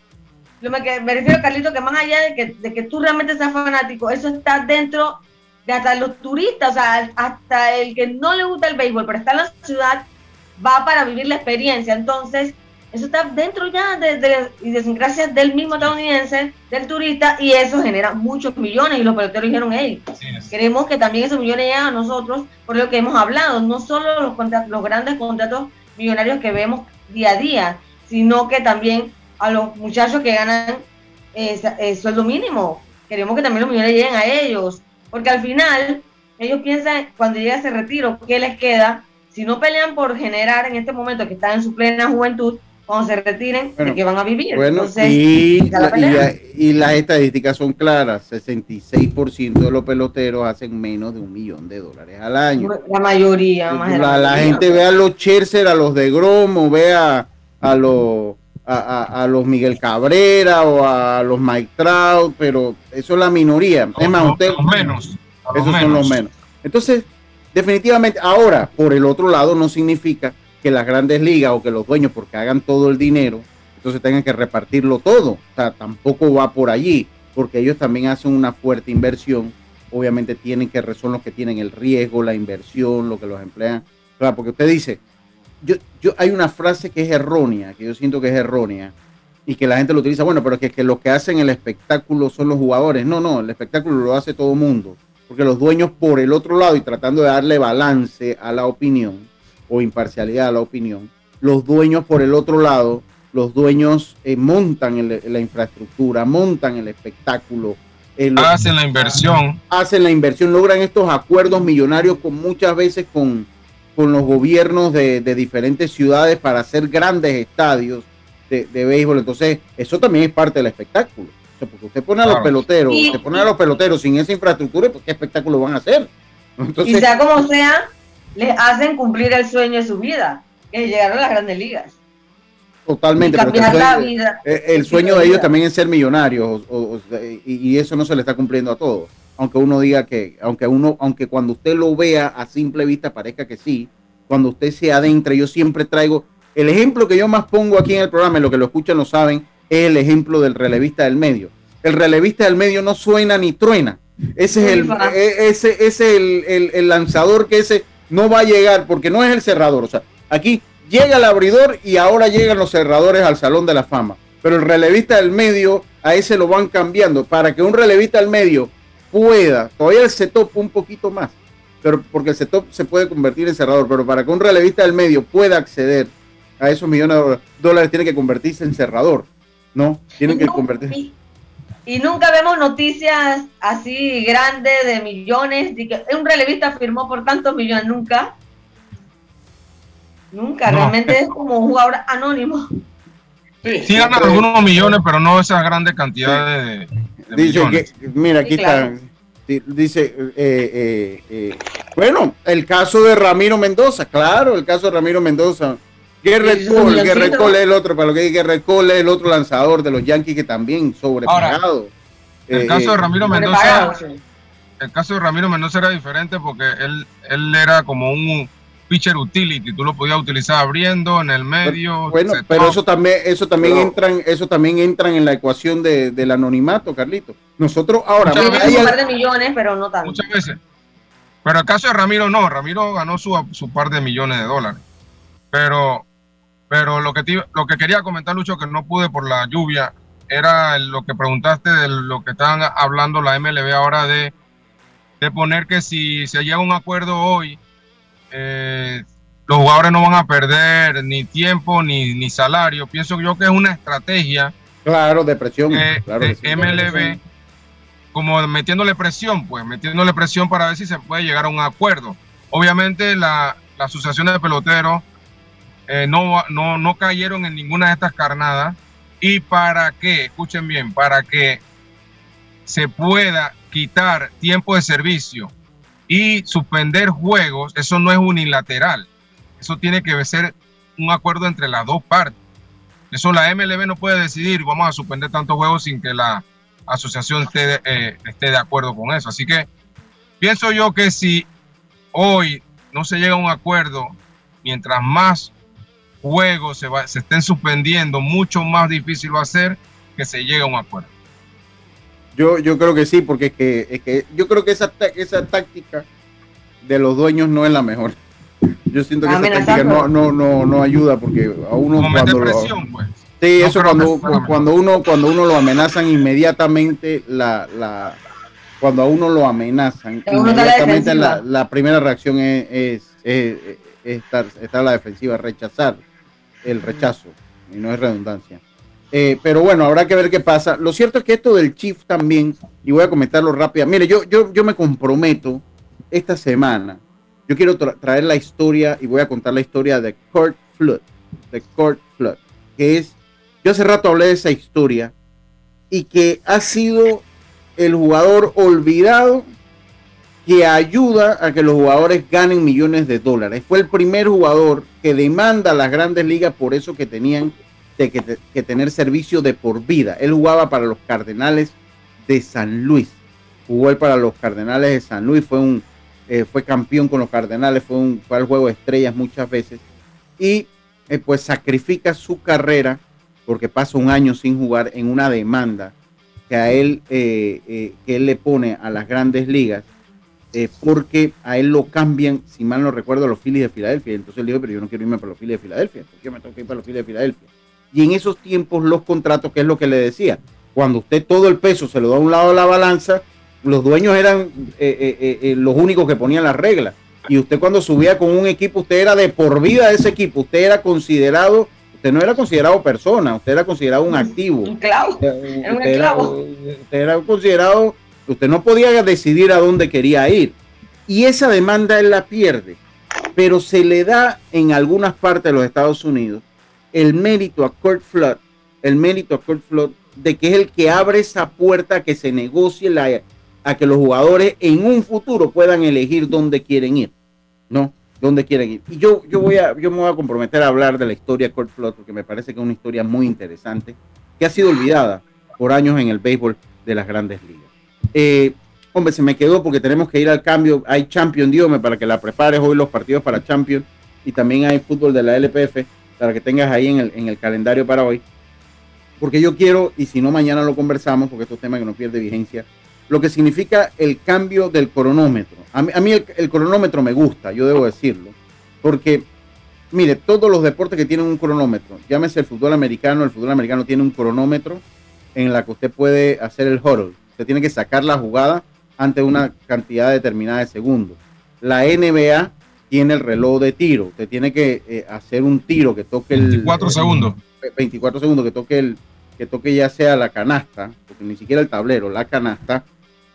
lo que me refiero, Carlito, que más allá de que, de que tú realmente seas fanático, eso está dentro de hasta los turistas, o sea, hasta el que no le gusta el béisbol, pero está en la ciudad, va para vivir la experiencia. Entonces, eso está dentro ya de, de idiosincrasias del mismo estadounidense, del turista, y eso genera muchos millones. Y los peloteros dijeron, hey, queremos que también esos millones lleguen a nosotros, por lo que hemos hablado, no solo los, los grandes contratos millonarios que vemos día a día, sino que también a los muchachos que ganan eh, sueldo mínimo. Queremos que también los millones lleguen a ellos, porque al final ellos piensan, cuando llega ese retiro, ¿qué les queda? Si no pelean por generar en este momento que están en su plena juventud, cuando se retiren, de que van a vivir. Bueno, y, y, las estadísticas son claras, 66% de los peloteros hacen menos de un millón de dólares al año. La mayoría, más la, la, gente ve a los Scherzer, a los de Gromo, ve a, los... A, los Miguel Cabrera o a los Mike Trout, pero eso es la minoría. es más, usted, los menos. Esos son los menos. Entonces, definitivamente, ahora, por el otro lado, no significa que las grandes ligas o que los dueños, porque hagan todo el dinero, entonces tengan que repartirlo todo. O sea, tampoco va por allí, porque ellos también hacen una fuerte inversión. Obviamente tienen que, son los que tienen el riesgo, la inversión, lo que los emplean. O porque usted dice, yo, yo, hay una frase que es errónea, que yo siento que es errónea, y que la gente lo utiliza, bueno, pero que, que los que hacen el espectáculo son los jugadores. No, no, el espectáculo lo hace todo el mundo, porque los dueños por el otro lado y tratando de darle balance a la opinión, o imparcialidad a la opinión. Los dueños, por el otro lado, los dueños eh, montan la infraestructura, montan el espectáculo. Eh, hacen la inversión. Hacen la inversión, logran estos acuerdos millonarios con muchas veces con, con los gobiernos de, diferentes ciudades para hacer grandes estadios de, béisbol. Entonces, eso también es parte del espectáculo. porque usted pone a los peloteros, usted pone a los peloteros sin esa infraestructura, pues, ¿qué espectáculo van a hacer? Entonces, y sea como sea, les hacen cumplir el sueño de su vida, que llegar a las grandes ligas. Totalmente. el sueño, eh, el sueño de ellos también es ser millonarios y, eso no se le está cumpliendo a todos. Aunque uno diga que, aunque uno, aunque cuando usted lo vea a simple vista parezca que sí, cuando usted se adentra, yo siempre traigo el ejemplo que yo más pongo aquí en el programa, en lo que lo escuchan lo saben, es el ejemplo del relevista del medio. El relevista del medio no suena ni truena. Ese es el, e, ese, es el, el lanzador que ese no va a llegar porque no es el cerrador. O sea, aquí llega el abridor y ahora llegan los cerradores al Salón de la Fama. Pero el relevista del medio, a ese lo van cambiando para que un relevista del medio pueda, todavía el setup un poquito más, pero porque el setup se puede convertir en cerrador, pero para que un relevista del medio pueda acceder a esos millones de dólares, tiene que convertirse en cerrador, ¿no? Tienen que convertirse. Y nunca vemos noticias así grandes de millones, de que un relevista firmó por tantos millones, nunca. Nunca, realmente es como un jugador anónimo. Sí, ganan algunos millones, pero no esas grandes cantidades de, dice mira, aquí está. Dice, eh, eh, eh, bueno, el caso de Ramiro Mendoza, claro, el caso de Ramiro Mendoza. Gerrit Cole, Cole es el otro, para lo que dice Gerrit Cole es el otro lanzador de los Yankees que también sobrepagado. el caso de Ramiro Mendoza, el caso de Ramiro Mendoza era diferente porque él, él era como un pitcher utility, tú lo podías utilizar abriendo en el medio. Bueno, pero eso también, eso también entran, eso también entran en la ecuación de, del anonimato, Carlito. Nosotros ahora hay un par de millones, pero no tanto. Muchas veces. Pero el caso de Ramiro no, Ramiro ganó su, su par de millones de dólares. Pero, pero lo que lo que quería comentar, Lucho, que no pude por la lluvia, era lo que preguntaste de lo que estaban hablando la MLB ahora de, de poner que si se llega a un acuerdo hoy eh, los jugadores no van a perder ni tiempo ni, ni, salario. Pienso yo que es una estrategia. Claro, de presión. de MLB, como metiéndole presión, pues, metiéndole presión para ver si se puede llegar a un acuerdo. Obviamente, la, la asociación de peloteros eh, no, no, no cayeron en ninguna de estas carnadas. ¿Y para qué? Escuchen bien, para que se pueda quitar tiempo de servicio y suspender juegos, eso no es unilateral. Eso tiene que ser un acuerdo entre las dos partes. Eso la MLB no puede decidir, vamos a suspender tantos juegos sin que la asociación esté, eh, esté de acuerdo con eso. Así que pienso yo que si hoy no se llega a un acuerdo, mientras más juegos se, se estén suspendiendo, mucho más difícil va a ser que se llegue a un acuerdo. Yo, yo creo que sí, porque es que, es que yo creo que esa, esa táctica de los dueños no es la mejor. Yo siento que esa táctica no, no, no, no ayuda porque a uno cuando presión, pues. Sí, eso cuando, cuando uno cuando uno lo amenazan inmediatamente la, la cuando a uno lo amenazan inmediatamente la, la, primera reacción es, es, es, estar, estar a la defensiva, rechazar el rechazo y no es redundancia. Eh, pero bueno, habrá que ver qué pasa. Lo cierto es que esto del Chief también, y voy a comentarlo rápido. Mire, yo, yo, yo me comprometo esta semana. Yo quiero traer la historia y voy a contar la historia de Kurt Flood, de Kurt Flood, que es, yo hace rato hablé de esa historia y que ha sido el jugador olvidado que ayuda a que los jugadores ganen millones de dólares. Fue el primer jugador que demanda a las grandes ligas por eso que tenían de que, tener servicio de por vida. Él jugaba para los Cardenales de San Luis. Jugó él para los Cardenales de San Luis, fue un eh, fue campeón con los Cardenales, fue, un, fue al juego de estrellas muchas veces. Y eh, pues sacrifica su carrera porque pasa un año sin jugar en una demanda que a él, eh, que él le pone a las grandes ligas porque a él lo cambian, si mal no recuerdo, a los Phillies de Filadelfia. Entonces él dijo, pero yo no quiero irme para los Phillies de Filadelfia, porque me tengo que ir para los Phillies de Filadelfia. Y en esos tiempos los contratos, que es lo que le decía, cuando usted todo el peso se lo da a un lado de la balanza, los dueños eran eh, eh, eh, los únicos que ponían las reglas. Y usted cuando subía con un equipo, usted era de por vida de ese equipo, usted era considerado, usted no era considerado persona, usted era considerado un activo. Un clavo. Usted, era, usted era considerado, usted no podía decidir a dónde quería ir. Y esa demanda él la pierde, pero se le da en algunas partes de los Estados Unidos el mérito a Kurt Flood, el mérito a Kurt Flood de que es el que abre esa puerta a que se negocie la, a que los jugadores en un futuro puedan elegir dónde quieren ir, ¿no? Dónde quieren ir. Y yo, yo, voy a, yo me voy a comprometer a hablar de la historia de Kurt Flood porque me parece que es una historia muy interesante que ha sido olvidada por años en el béisbol de las grandes ligas. Eh, hombre, se me quedó porque tenemos que ir al cambio. Hay Champion, dígame, para que la prepares hoy los partidos para Champion y también hay fútbol de la LPF para que tengas ahí en el, en el calendario para hoy. Porque yo quiero, y si no mañana lo conversamos, porque estos temas que no pierde vigencia, lo que significa el cambio del cronómetro. A mí, el, cronómetro me gusta, yo debo decirlo, porque, mire, todos los deportes que tienen un cronómetro, llámese el fútbol americano, el fútbol americano tiene un cronómetro en la que usted puede hacer el huddle. Usted tiene que sacar la jugada ante una cantidad determinada de segundos. La NBA tiene el reloj de tiro. Usted tiene que eh, hacer un tiro que toque el. 24 segundos. 24 segundos, que toque el que toque ya sea la canasta, porque ni siquiera el tablero, la canasta,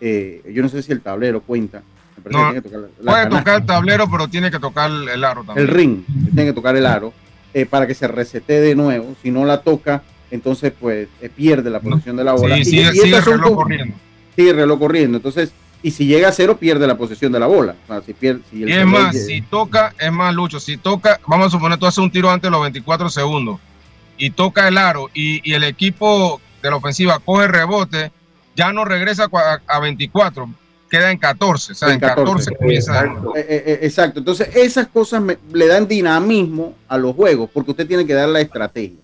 eh, yo no sé si el tablero cuenta. puede tocar el tablero, pero tiene que tocar el aro también. El ring, tiene que tocar el aro eh, para que se resete de nuevo. Si no la toca, entonces pues eh, pierde la posición de la bola. Sí, sigue, sigue el reloj corriendo. Sigue el reloj corriendo. Entonces, y si llega a cero, pierde la posesión de la bola. si pierde, y es más, si toca, es más, Lucho, si toca, vamos a suponer, tú haces un tiro antes de los 24 segundos y toca el aro y, y el equipo de la ofensiva coge rebote, ya no regresa a, 24, queda en 14. O sea, en 14, exacto. Eh, eh, eh, exacto. Entonces, esas cosas le dan dinamismo a los juegos porque usted tiene que dar la estrategia.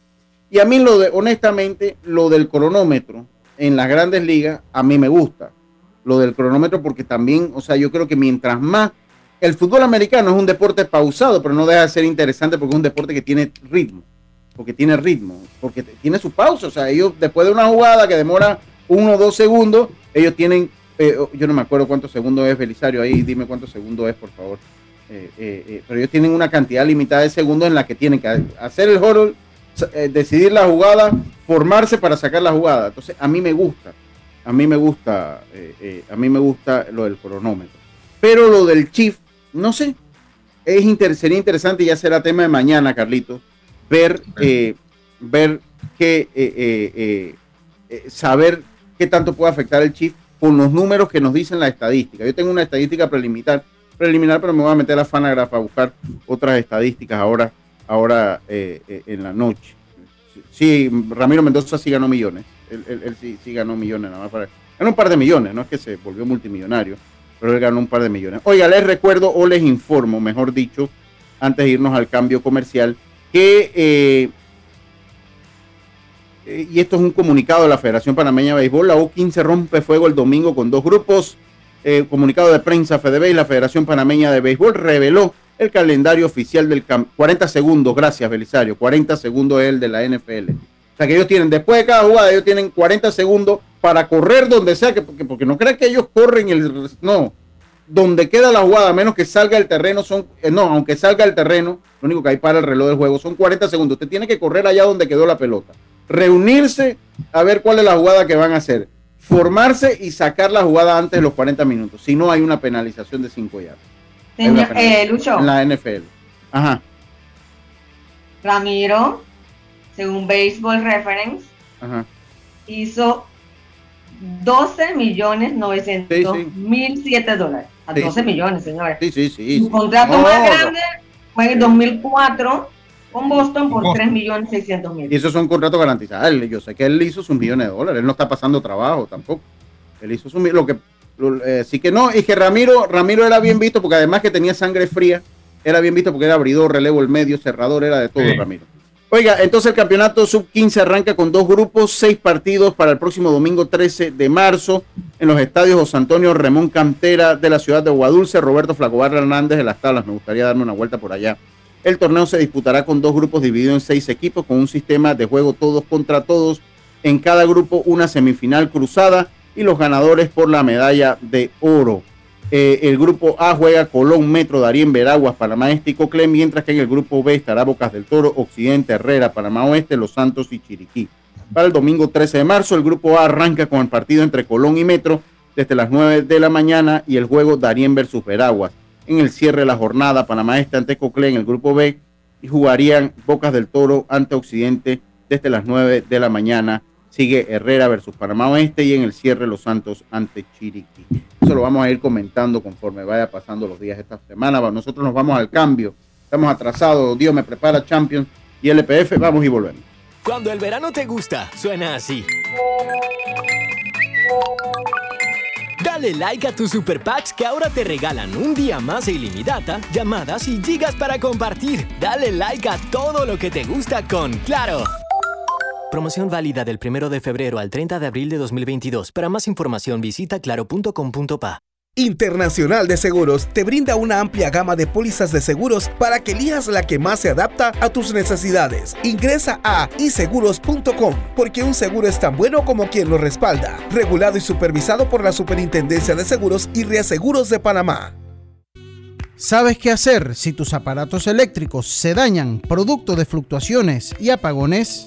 Y a mí, lo de, honestamente, lo del cronómetro en las grandes ligas, a mí me gusta lo del cronómetro porque también, o sea, yo creo que mientras más el fútbol americano es un deporte pausado, pero no deja de ser interesante porque es un deporte que tiene ritmo, porque tiene ritmo, porque tiene su pausa, o sea, ellos después de una jugada que demora uno o dos segundos, ellos tienen, eh, yo no me acuerdo cuántos segundos es Belisario, ahí dime cuántos segundos es, por favor. Eh, eh, pero ellos tienen una cantidad limitada de segundos en la que tienen que hacer el horror, decidir la jugada, formarse para sacar la jugada. Entonces, a mí me gusta a mí me gusta, eh, eh, a mí me gusta lo del cronómetro. Pero lo del Chief, no sé, es sería interesante, ya será tema de mañana, Carlito, ver, eh, ver qué, saber qué tanto puede afectar el Chief con los números que nos dicen la estadística. Yo tengo una estadística preliminar, preliminar, pero me voy a meter a Fanagraph a buscar otras estadísticas ahora, ahora en la noche. Sí, Ramiro Mendoza sí ganó millones él, sí, ganó millones nada más. Para, ganó un par de millones, no es que se volvió multimillonario, pero él ganó un par de millones. Oiga, les recuerdo o les informo, mejor dicho, antes de irnos al cambio comercial, que, eh, eh, y esto es un comunicado de la Federación Panameña de Béisbol, la U15 rompe fuego el domingo con dos grupos. Eh, comunicado de prensa FedeBéis, la Federación Panameña de Béisbol reveló el calendario oficial del 40 segundos, gracias Belisario, 40 segundos es el de la NFL o sea, que ellos tienen, después de cada jugada, ellos tienen 40 segundos para correr donde sea, que, porque, porque no crean que ellos corren el... No, donde queda la jugada, a menos que salga el terreno, son... Eh, no, aunque salga el terreno, lo único que hay para el reloj del juego son 40 segundos. Usted tiene que correr allá donde quedó la pelota. Reunirse a ver cuál es la jugada que van a hacer. Formarse y sacar la jugada antes de los 40 minutos. Si no, hay una penalización de 5 yardas. Eh, Lucho. En la NFL. Ajá. Ramiro según Baseball Reference, hizo 12 millones 900 mil 7 dólares. A 12 millones, señores. Sí, sí, sí. Su contrato más grande fue en 2004 con Boston por 3 millones 600 mil. Y esos son contratos garantizados. Yo sé que él hizo sus millones de dólares. Él no está pasando trabajo tampoco. Él hizo su lo que eh, sí que no, y que Ramiro, Ramiro era bien visto porque además que tenía sangre fría, era bien visto porque era abridor, relevo, el medio, cerrador, era de todo Ramiro. Oiga, entonces el campeonato sub-15 arranca con dos grupos, seis partidos para el próximo domingo 13 de marzo en los estadios José Antonio Remón Cantera de la ciudad de Guadulce, Roberto Flacobar Hernández de las tablas. Me gustaría darme una vuelta por allá. El torneo se disputará con dos grupos divididos en seis equipos con un sistema de juego todos contra todos. En cada grupo una semifinal cruzada y los ganadores por la medalla de oro. Eh, el grupo A juega Colón, Metro, Darien, Veraguas, Panamá Este y Coclé, mientras que en el grupo B estará Bocas del Toro, Occidente, Herrera, Panamá Oeste, Los Santos y Chiriquí. Para el domingo 13 de marzo, el grupo A arranca con el partido entre Colón y Metro desde las 9 de la mañana y el juego Darien versus Veraguas. En el cierre de la jornada, Panamá Este ante Coclé en el grupo B y jugarían Bocas del Toro ante Occidente desde las 9 de la mañana sigue Herrera versus Panamá Oeste y en el cierre Los Santos ante Chiriquí. Eso lo vamos a ir comentando conforme vaya pasando los días esta semana. Nosotros nos vamos al cambio. Estamos atrasados. Dios me prepara Champions y LPF. Vamos y volvemos. Cuando el verano te gusta, suena así. Dale like a tus super packs que ahora te regalan un día más de ilimitada, llamadas y gigas para compartir. Dale like a todo lo que te gusta con Claro. Promoción válida del 1 de febrero al 30 de abril de 2022. Para más información visita claro.com.pa. Internacional de Seguros te brinda una amplia gama de pólizas de seguros para que elijas la que más se adapta a tus necesidades. Ingresa a iseguros.com porque un seguro es tan bueno como quien lo respalda. Regulado y supervisado por la Superintendencia de Seguros y Reaseguros de Panamá. ¿Sabes qué hacer si tus aparatos eléctricos se dañan producto de fluctuaciones y apagones?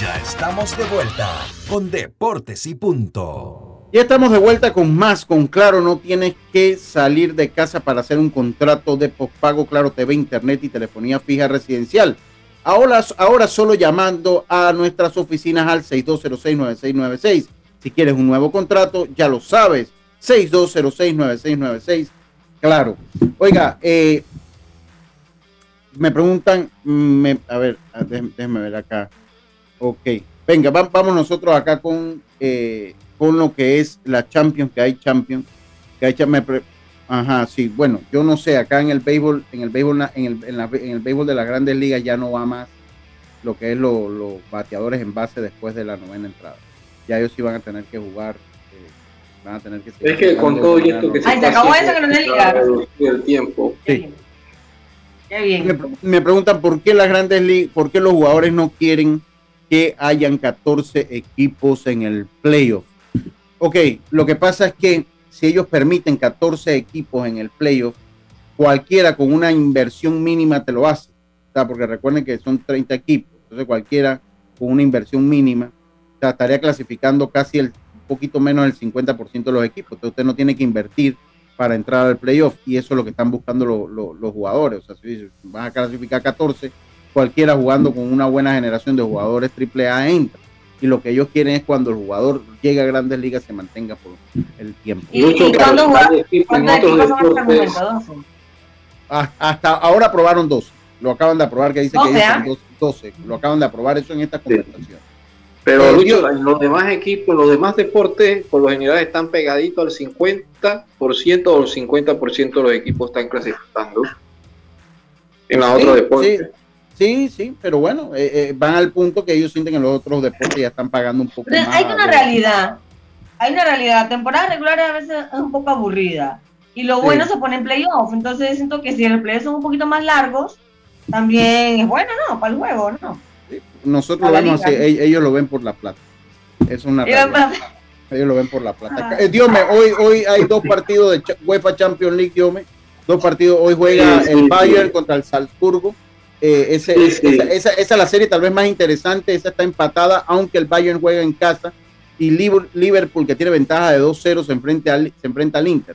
Ya estamos de vuelta con Deportes y Punto. Ya estamos de vuelta con más, con Claro, no tienes que salir de casa para hacer un contrato de postpago Claro TV, Internet y telefonía fija residencial. Ahora, ahora solo llamando a nuestras oficinas al 6206-9696. Si quieres un nuevo contrato, ya lo sabes, 6206-9696. Claro. Oiga, eh, me preguntan, a ver, déjenme ver acá. Ok, venga, vamos nosotros acá con, eh, con lo que es la Champions, que hay Champions, que hay Ajá, sí, bueno, yo no sé, acá en el béisbol, en el béisbol, en el, en, la, en el béisbol de las grandes ligas ya no va más lo que es los bateadores en base después de la novena entrada. Ya ellos sí van a tener que jugar, eh, van a tener que Es que con todo esto que se Ay, se acabó eso que no es el tiempo. Sí. Qué bien. Me, me, preguntan por qué las grandes ligas, por qué los jugadores no quieren que hayan 14 equipos en el playoff. Ok, lo que pasa es que si ellos permiten 14 equipos en el playoff, cualquiera con una inversión mínima te lo hace. Porque recuerden que son 30 equipos, entonces cualquiera con una inversión mínima estaría clasificando casi el poquito menos del 50% de los equipos. Entonces usted no tiene que invertir para entrar al playoff y eso es lo que están buscando los jugadores. O sea, si van a clasificar 14, cualquiera jugando con una buena generación de jugadores AAA entra. Y lo que ellos quieren es cuando el jugador llegue a grandes ligas se mantenga por el tiempo. ¿Y, ¿Y cuándo Hasta ahora aprobaron dos. Lo acaban de aprobar, que dice que dicen 12. Lo acaban de aprobar eso en esta conversación. Pero eh, Lucho, en los demás equipos, los demás deportes, por lo general están pegaditos al 50% o el 50% de los equipos están clasificando en los otros deportes. Sí, sí, pero bueno, eh, eh, van al punto que ellos sienten que los otros deportes ya están pagando un poco más. Hay una realidad, hay una realidad. La temporada regular a veces es un poco aburrida y lo bueno se pone en playoff. Entonces siento que si el playoff son un poquito más largos, también es bueno, ¿no? Para el juego, ¿no? Nosotros lo vemos así, ellos lo ven por la plata. Es una realidad. Ellos lo ven por la plata. Ah. Eh, Dios hoy, hoy hay dos partidos de UEFA Champions League, Dios. Dos partidos. Hoy juega el Bayern contra el Salzburgo eh, ese, Esa, esa, es la serie tal vez más interesante, esa está empatada, aunque el Bayern juega en casa y Liverpool, que tiene ventaja de 2-0, se, enfrenta al, se enfrenta al Inter.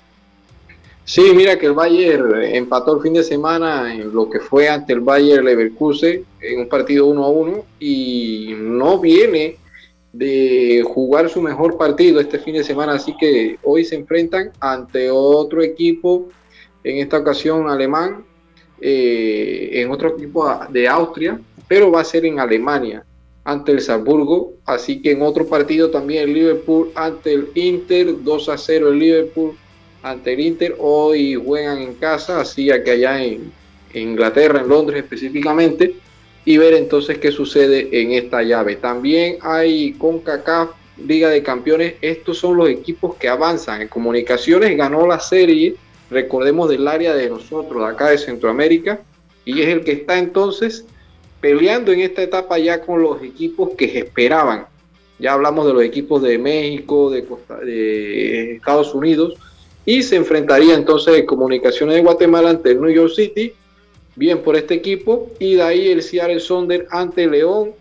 Sí, mira que el Bayern empató el fin de semana en lo que fue ante el Bayern Leverkusen en un partido 1 a 1 y no viene de jugar su mejor partido este fin de semana, así que hoy se enfrentan ante otro equipo, en esta ocasión alemán, eh, en otro equipo de Austria, pero va a ser en Alemania ante el Salzburgo. Así que en otro partido también el Liverpool ante el Inter, 2 a 0 el Liverpool ante el Inter. Hoy juegan en casa, así que allá en, Inglaterra, en Londres específicamente, y ver entonces qué sucede en esta llave. También hay CONCACAF, Liga de Campeones. Estos son los equipos que avanzan. En comunicaciones ganó la serie recordemos del área de nosotros, de acá de Centroamérica, y es el que está entonces peleando en esta etapa ya con los equipos que esperaban. Ya hablamos de los equipos de México, de, Estados Unidos, y se enfrentaría entonces en Comunicaciones de Guatemala ante el New York City, bien por este equipo, y de ahí el Seattle Sonder ante León,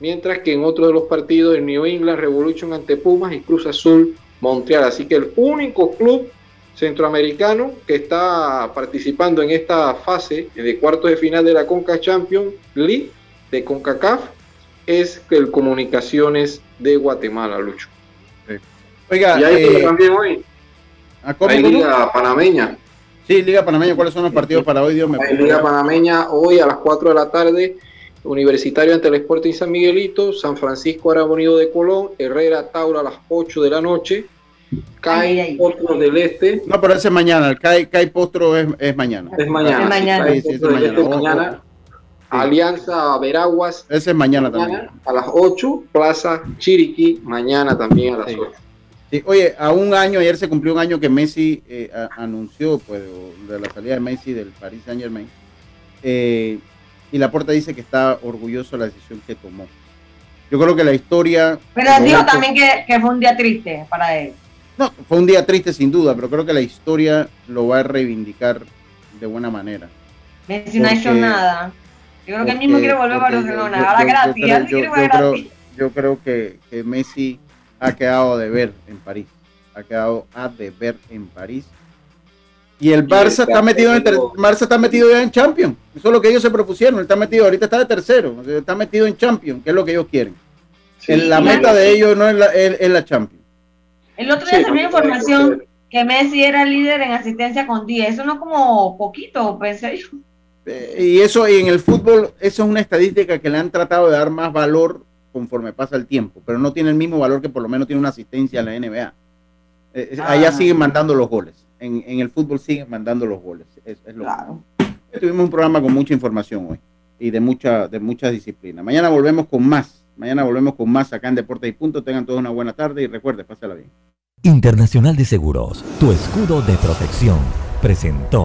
mientras que en otro de los partidos el New England Revolution ante Pumas y Cruz Azul Montreal. Así que el único club centroamericano que está participando en esta fase de cuartos de final de la Conca Champions League de CONCACAF es el Comunicaciones de Guatemala, Lucho. Oiga, y hay eh, también hoy. hay Liga Panameña. Sí, Liga Panameña. ¿Cuáles son los partidos para hoy, Dios me Hay Liga Panameña hoy a las 4 de la tarde. Universitario ante el Sporting San Miguelito, San Francisco Arabonido de Colón, Herrera Taura a las 8 de la noche, CAI Potro del Este. No, pero ese es mañana, el CAI, CAI Potro es, es, mañana. Es mañana. Es mañana. Sí, sí, es mañana. Este Alianza Veraguas. Ese es mañana, también. A las 8, Plaza Chiriquí, mañana también a las 8. Sí, oye, a un año, ayer se cumplió un año que Messi eh, anunció pues, de la salida de Messi del Paris Saint Germain. Eh, y la puerta dice que está orgulloso de la decisión que tomó. Yo creo que la historia. Pero dijo también que, que, fue un día triste para él. No, fue un día triste sin duda, pero creo que la historia lo va a reivindicar de buena manera. Messi no ha hecho nada. Yo creo que él mismo quiere volver a Barcelona. Ahora gratis. Yo, creo, que, que Messi ha quedado de ver en París. Ha quedado a deber en París. Y el Barça está metido en Barça está metido ya en Champions. Eso es lo que ellos se propusieron. está metido, ahorita está de tercero. Está metido en Champions, que es lo que ellos quieren. la meta de ellos no es la, es, la Champions. El otro día salió información que Messi era líder en asistencia con 10. Eso no como poquito, pensé yo. Eh, y eso, y en el fútbol, eso es una estadística que le han tratado de dar más valor conforme pasa el tiempo, pero no tiene el mismo valor que por lo menos tiene una asistencia en la NBA. Eh, allá ah. siguen mandando los goles. En, el fútbol siguen mandando los goles. Es, claro. Tuvimos un programa con mucha información hoy y de mucha, de muchas disciplinas. Mañana volvemos con más. Mañana volvemos con más acá en Deportes y Punto. Tengan todos una buena tarde y recuerden, pásala bien. Internacional de Seguros, tu escudo de protección, presentó.